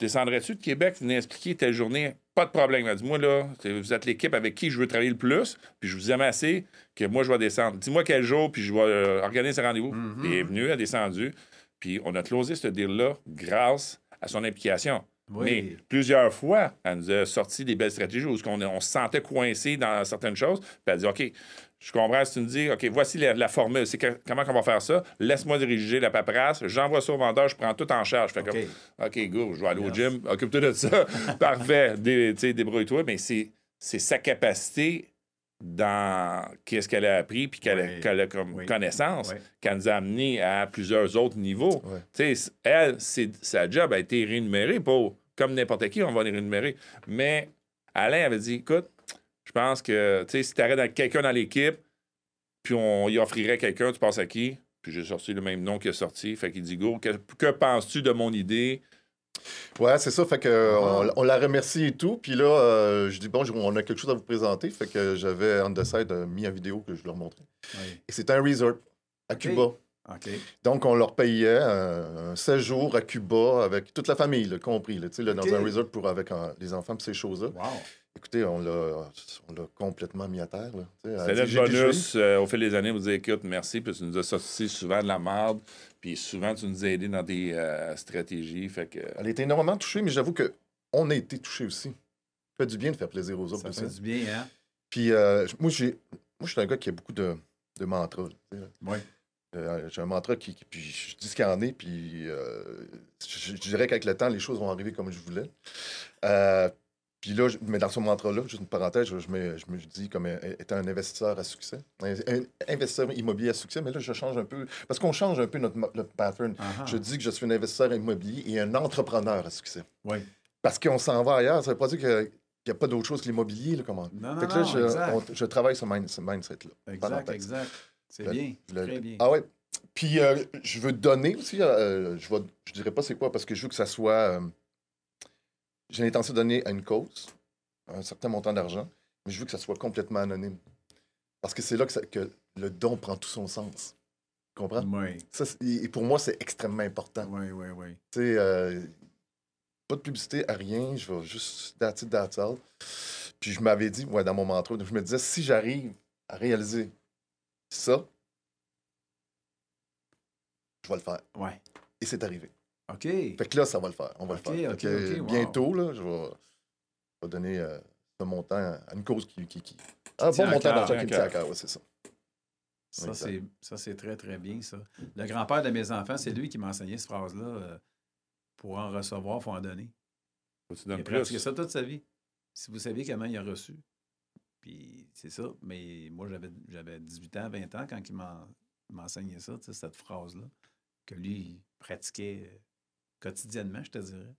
Descendrais-tu de Québec, venir expliquer telle journée? Pas de problème. Elle dit, moi, là, vous êtes l'équipe avec qui je veux travailler le plus, puis je vous aime assez que moi, je vais descendre. Dis-moi quel jour, puis je vais euh, organiser ce rendez-vous. Mm-hmm. Il est venu, elle est descendu, puis on a closé ce deal-là grâce à son implication. Mais plusieurs fois, elle nous a sorti des belles stratégies où on, on se sentait coincé dans certaines choses. Puis elle dit OK, je comprends si tu me dis OK, voici la, formule, c'est comment on va faire ça? Laisse-moi diriger la paperasse, j'envoie ça au vendeur, je prends tout en charge. Fais comme OK, go, je vais aller au gym, occupe-toi de ça. Parfait, débrouille-toi. Mais c'est sa capacité dans qu'est-ce qu'elle a appris puis qu'elle a, comme connaissance qu'elle nous a amené à plusieurs autres niveaux. Elle, sa job a été rémunérée pour comme n'importe qui, on va les rémunérer. Mais Alain avait dit écoute, je pense que si tu arrêtes quelqu'un dans l'équipe, puis on y offrirait quelqu'un, tu penses à qui? Puis j'ai sorti le même nom qui est sorti. Fait qu'il dit Go, que, penses-tu de mon idée? Ouais, c'est ça. Fait que ah. on, la remercie et tout. Puis là, euh, je dis bon, on a quelque chose à vous présenter. Fait que j'avais on the side euh, mis en vidéo que je leur montrais. Et c'est un resort à Cuba. Donc, on leur payait un, séjour à Cuba avec toute la famille, là, compris, là, là, dans un resort pour, avec les enfants et ces choses-là. Écoutez, on l'a complètement mis à terre. C'est notre bonus. Euh, au fil des années, vous dites écoute, merci, puis tu nous as sorti souvent de la merde, puis souvent tu nous as aidés dans des euh, stratégies. Fait que... Elle a été énormément touchée, mais j'avoue qu'on a été touchés aussi. Ça fait du bien de faire plaisir aux autres. Ça fait du bien, hein? Puis euh, moi, j'ai, moi, je suis un gars qui a beaucoup de, de mantras. Oui. j'ai un mantra qui, puis je dis ce qu'il y en est, puis je, dirais qu'avec le temps, les choses vont arriver comme je voulais. Puis là, mais dans ce mantra-là, juste une parenthèse, je, me, je me dis comme étant un investisseur à succès, un, investisseur immobilier à succès, mais là, je change un peu, parce qu'on change un peu notre, notre pattern. Je dis que je suis un investisseur immobilier et un entrepreneur à succès. Oui. Parce qu'on s'en va ailleurs. Ça veut pas dire qu'il n'y a pas d'autre chose que l'immobilier. Là, comment... Non, non, non, je, je, travaille ce, mindset-là. Exact, exact. C'est bien, très bien. Ah ouais. Puis euh, je veux donner aussi, euh, je ne je dirais pas c'est quoi, parce que je veux que ça soit... J'ai l'intention de donner à une cause un certain montant d'argent, mais je veux que ça soit complètement anonyme. Parce que c'est là que, le don prend tout son sens. Tu comprends? Oui. et pour moi, c'est extrêmement important. Oui, oui, oui. Tu sais, euh, pas de publicité à rien, je vais juste that's it, Puis je m'avais dit, ouais, dans mon mantra, je me disais, si j'arrive à réaliser ça, je vais le faire. Ouais. Et c'est arrivé. OK. Fait que là, ça va le faire. On va le faire. bientôt, là, je vais, donner euh, ce montant à une cause qui. qui, qui... Un bon montant d'argent qui me tient à cœur, c'est ça. Ça, c'est, ça, c'est très, très bien, ça. Le grand-père de mes enfants, c'est lui qui m'a enseigné cette phrase-là. Euh, pour en recevoir, il faut en donner. Faut il a pratiqué ça toute sa vie. Si vous saviez comment il a reçu. Puis c'est ça. Mais moi, j'avais, j'avais 18 ans, 20 ans quand il m'a, enseigné ça, cette phrase-là. Que lui, il pratiquait quotidiennement, je te dirais.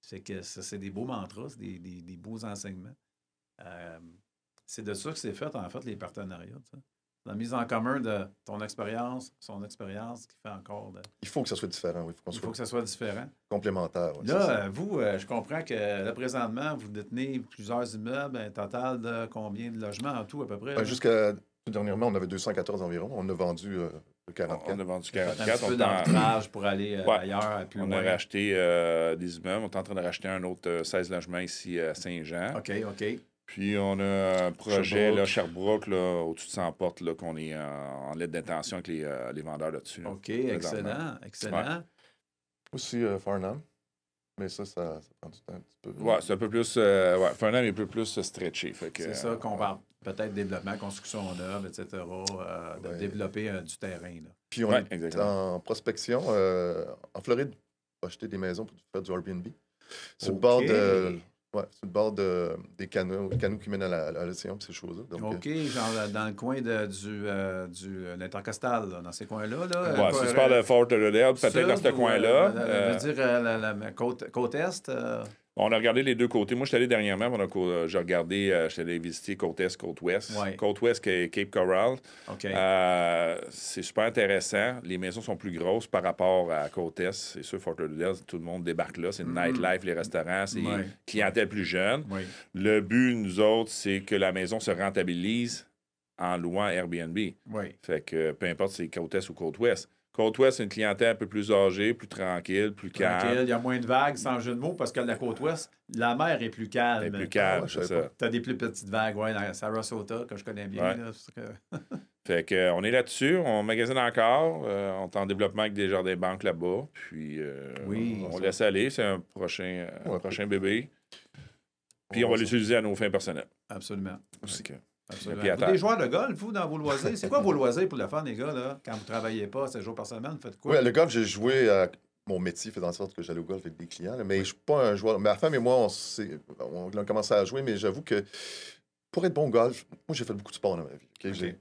C'est que ça, c'est des beaux mantras, des, des, beaux enseignements. Euh, c'est de ça que c'est fait, en fait, les partenariats. La mise en commun de ton expérience, son expérience, qui fait encore de... Il faut que ça soit différent, oui. Il faut, que ça soit différent. Complémentaire, Là, vous, euh, je comprends que là, présentement, vous détenez plusieurs immeubles, un total de combien de logements en tout, à peu près? Ben, jusqu'à dernièrement, on avait 214 environ. On a vendu euh, on a vendu 44. Un peu d'entrage pour aller euh, ailleurs. on a racheté euh, des immeubles. On est en train de racheter un autre 16 euh, logements ici à Saint-Jean. OK, OK. Puis on a un projet, Sherbrooke, là, Sherbrooke là, au-dessus de 100 portes, là, qu'on est en, lettre d'intention avec les, les vendeurs là-dessus. OK, excellent, excellent. Aussi Farnham. Mais ça, ça, prend du temps un petit peu. Ouais, c'est un peu plus. ouais, Farnham est un peu plus stretché. C'est ça qu'on parle peut-être développement, construction neuve, etc., euh, de développer euh, du terrain. Là. Puis on est en prospection. Euh, en Floride, on acheter des maisons pour faire du Airbnb. Sur le bord de. Ouais, sur le bord de, des canaux, canaux qui mènent à l'océan, ces choses-là. OK, genre dans le coin de, du, du l'intercostal, dans ces coins-là. Là, ouais, si tu parles de Fort Lauderdale, peut-être dans ce coin-là. Euh, veux dire la, côte, côte est. On a regardé les deux côtés. Moi, je suis allé dernièrement, euh, j'ai regardé, euh, je suis allé visiter côte est, côte ouest. Côte ouest, Cape Coral. Euh, c'est super intéressant. Les maisons sont plus grosses par rapport à côte est. C'est sûr, Fort Lauderdale, tout le monde débarque là. C'est mm-hmm. nightlife, les restaurants, c'est clientèle plus jeune. Le but, nous autres, c'est que la maison se rentabilise en louant Airbnb. Fait que peu importe si c'est côte est ou côte ouest. Côte-Ouest, c'est une clientèle un peu plus âgée, plus tranquille, plus calme. Il y a moins de vagues, sans jeu de mots, parce que la Côte-Ouest, la mer est plus calme. Elle est plus calme, c'est ça. Tu as des plus petites vagues, ouais, dans Sarasota, que je connais bien. fait que, euh, on est là-dessus, on magasine encore, euh, on est en développement avec des jardins banques là-bas, puis euh, oui, on, laisse aller, c'est un prochain, prochain bébé. Puis on, va l'utiliser à nos fins personnelles. Absolument. Aussi que... Absolument. Vous des joueurs de golf, vous, dans vos loisirs? C'est quoi vos loisirs pour le fun, les gars, là? Quand vous ne travaillez pas, 7 jours par semaine, vous faites quoi? Oui, le golf, j'ai joué. à mon métier faisait en sorte que j'allais au golf avec des clients, mais je ne suis pas un joueur. Ma femme et moi, on, a commencé à jouer, mais j'avoue que pour être bon au golf, moi, j'ai fait beaucoup de sport dans ma vie.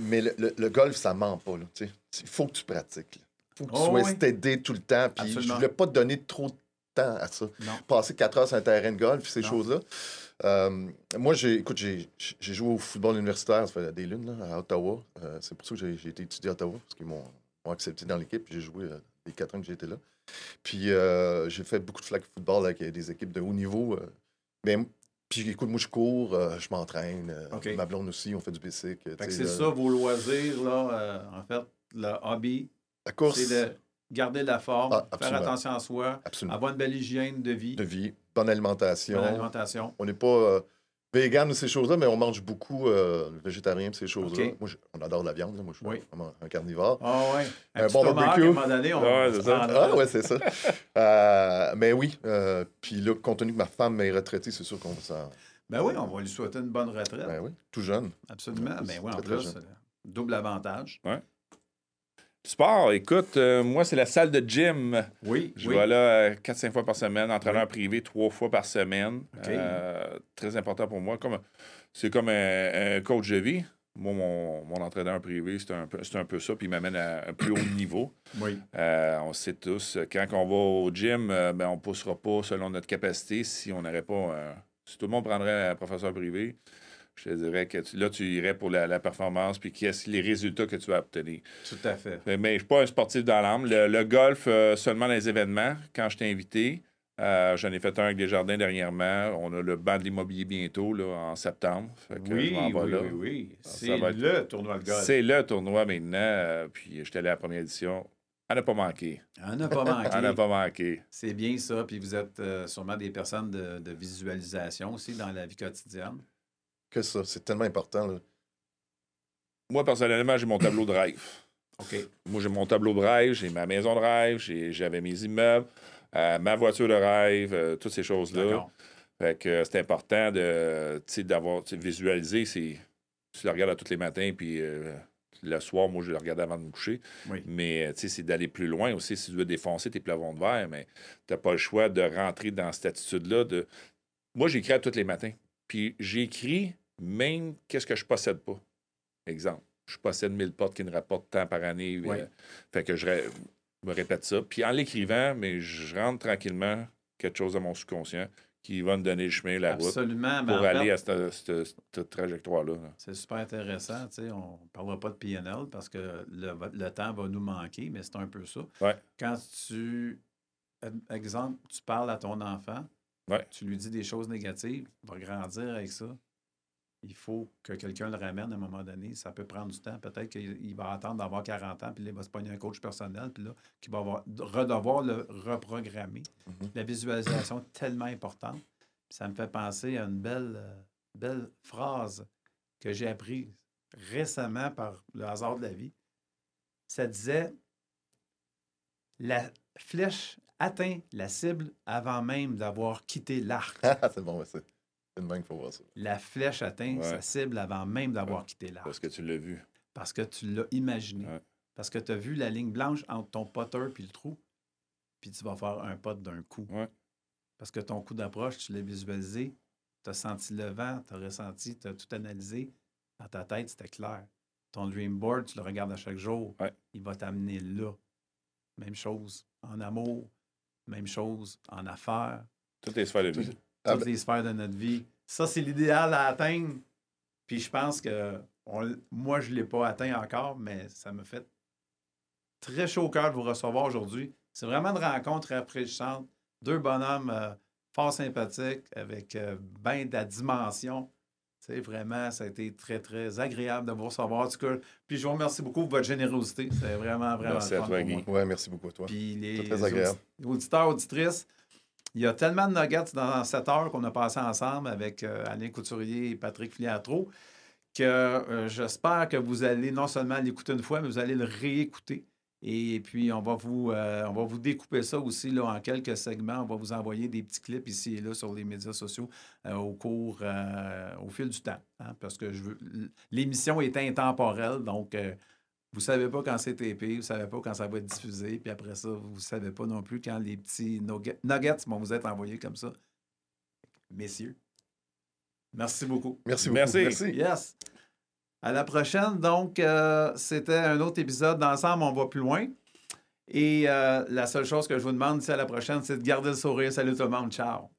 Mais le, golf, ça ment pas. Il faut que tu pratiques. Il faut que tu oh, sois oui. tout le temps. Puis je ne voulais pas te donner trop de temps à ça. Passer quatre heures sur un terrain de golf, ces choses-là. Euh, moi, j'ai, écoute, j'ai, joué au football universitaire, ça fait des lunes, à Ottawa. Euh, c'est pour ça que j'ai, été étudié à Ottawa, parce qu'ils m'ont, accepté dans l'équipe. J'ai joué euh, les quatre ans que j'étais là. Puis j'ai fait beaucoup de flag football avec des équipes de haut niveau. mais puis écoute, moi je cours, je m'entraîne. Ma blonde aussi, on fait du bicycle. c'est ça, vos loisirs, là, en fait, le hobby, La course, c'est de garder la forme, Ah, faire attention à soi, absolument. avoir une belle hygiène de vie, De vie, bonne alimentation. bonne alimentation. On n'est pas euh, vegan de ces choses-là, mais on mange beaucoup euh, végétarien de ces choses-là. Moi, je- on adore la viande. là. Moi, je suis Oui. vraiment un carnivore. Ah ouais. Un Un petit bon barbecue. à un moment donné, on Ouais, se c'est ça. Ah ouais, c'est ça. Euh, mais oui, euh, puis là, compte tenu que ma femme est retraitée, c'est sûr qu'on va s'en... Ben oui, on va lui souhaiter une bonne retraite. Ben oui, tout jeune. Absolument. Ben oui, en Très, plus, jeune. euh, double avantage. Sport, écoute, euh, moi, c'est la salle de gym. Oui, Je oui. vais là 4-5 fois par semaine, entraîneur privé 3 fois par semaine. Euh, très important pour moi. Comme, c'est comme un, un coach de vie. Moi, mon, mon entraîneur privé, c'est un, peu- c'est un peu ça, puis il m'amène à un plus haut niveau. Oui. Euh, on sait tous, euh, quand on va au gym, euh, ben, on ne poussera pas selon notre capacité si on n'aurait pas. euh, si tout le monde prendrait un professeur privé, je te dirais que tu- là, tu irais pour la, la performance, puis qu'est-ce les résultats que tu vas obtenir. Tout à fait. Mais, mais je ne suis pas un sportif dans l'âme. Le, le golf, euh, seulement dans les événements, quand je t'ai invité. Euh, J'en ai fait un avec des jardins dernièrement. On a le banc de l'immobilier bientôt, là, en septembre. Fait que Oui, je oui, oui, C'est être- le tournoi de golf. C'est le tournoi maintenant. euh, puis j'étais allé à la première édition. Elle n'a pas manqué. On n'a pas manqué. Elle n'a pas manqué. C'est bien ça. Puis vous êtes euh, sûrement des personnes de, de visualisation aussi dans la vie quotidienne. Que ça, c'est tellement important. là. Moi, personnellement, j'ai mon tableau de rêve. OK. Moi, j'ai mon tableau de rêve, j'ai ma maison de rêve, j'ai- j'avais mes immeubles, euh, ma voiture de rêve, euh, toutes ces choses-là. D'accord. Fait que euh, c'est important de, tu sais, d'avoir, visualiser, c'est, tu le regardes à tous les matins, puis euh, le soir, moi, je le regarde avant de me coucher. Oui. Mais, tu sais, c'est d'aller plus loin aussi. Si tu veux défoncer tes plafonds de verre, mais tu n'as pas le choix de rentrer dans cette attitude-là. De... Moi, j'écris à tous les matins. Puis j'écris même qu'est-ce que je possède pas. Exemple, je possède 1000 portes qui me rapportent tant par année. Oui. euh, fait que je ré- me répète ça. Puis en l'écrivant, mais je rentre tranquillement quelque chose à mon subconscient qui va me donner le chemin, la route Absolument. pour fait, aller à cette, cette- cette trajectoire-là. là. C'est super intéressant. On ne parlera pas de PNL parce que le, le temps va nous manquer, mais c'est un peu ça. Ouais. Quand tu, exemple, tu parles à ton enfant, Ouais. tu lui dis des choses négatives, il va grandir avec ça. Il faut que quelqu'un le ramène à un moment donné. Ça peut prendre du temps. Peut-être qu'il il va attendre d'avoir 40 ans, puis là, il va se pogner un coach personnel, puis là, qu'il va avoir, redevoir le reprogrammer. Mhm. La visualisation est tellement importante. Ça me fait penser à une belle, euh, belle phrase que j'ai apprise récemment par le hasard de la vie. Ça disait La flèche atteint la cible avant même d'avoir quitté l'arc. Ah, c'est bon, c'est une main qu'il faut voir ça. La flèche atteint Ouais. sa cible avant même d'avoir quitté l'arc. Parce que tu l'as vu. Parce que tu l'as imaginé. Ouais. Parce que tu as vu la ligne blanche entre ton potter puis le trou. Puis tu vas faire un pot d'un coup. Parce que ton coup d'approche, tu l'as visualisé. Tu as senti le vent, tu as ressenti, tu as tout analysé. Dans ta tête, c'était clair. Ton dream board, tu le regardes à chaque jour. Il va t'amener là. Même chose en amour, même chose en affaires, Toutes les sphères de vie. Ah, toutes ben- les sphères de notre vie. Ça, c'est l'idéal à atteindre. Puis je pense que on- moi, je ne l'ai pas atteint encore, mais ça me fait très chaud au cœur de vous recevoir aujourd'hui. C'est vraiment une rencontre rafraîchissante. Deux bonhommes euh, fort sympathiques avec euh, bien de la dimension. Sais, vraiment, ça a été très, très agréable de vous recevoir. En tout cas, puis je vous remercie beaucoup pour votre générosité. C'est vraiment, vraiment Merci à toi, Guy. Ouais, merci beaucoup à toi. Puis les C'est très agréable. audi- auditeurs, auditrices, il y a tellement de nuggets dans cette heure qu'on a passé ensemble avec euh, Alain Couturier et Patrick Filiatro que euh, j'espère que vous allez non seulement l'écouter une fois, mais vous allez le réécouter. Et puis, on va vous, euh, on va vous découper ça aussi là, en quelques segments. On va vous envoyer des petits clips ici et là sur les médias sociaux au cours, au fil du temps. hein, parce que je veux. L'émission est intemporelle, donc vous ne savez pas quand c'est TP, vous ne savez pas quand ça va être diffusé, puis après ça, vous ne savez pas non plus quand les petits nuggets, nuggets vont vous être envoyés comme ça. Messieurs, merci beaucoup. Merci beaucoup. Merci. Yes. À la prochaine. Donc, euh, c'était un autre épisode d'Ensemble, on va plus loin. Et euh, la seule chose que je vous demande, c'est à la prochaine, c'est de garder le sourire. Salut tout le monde. Ciao.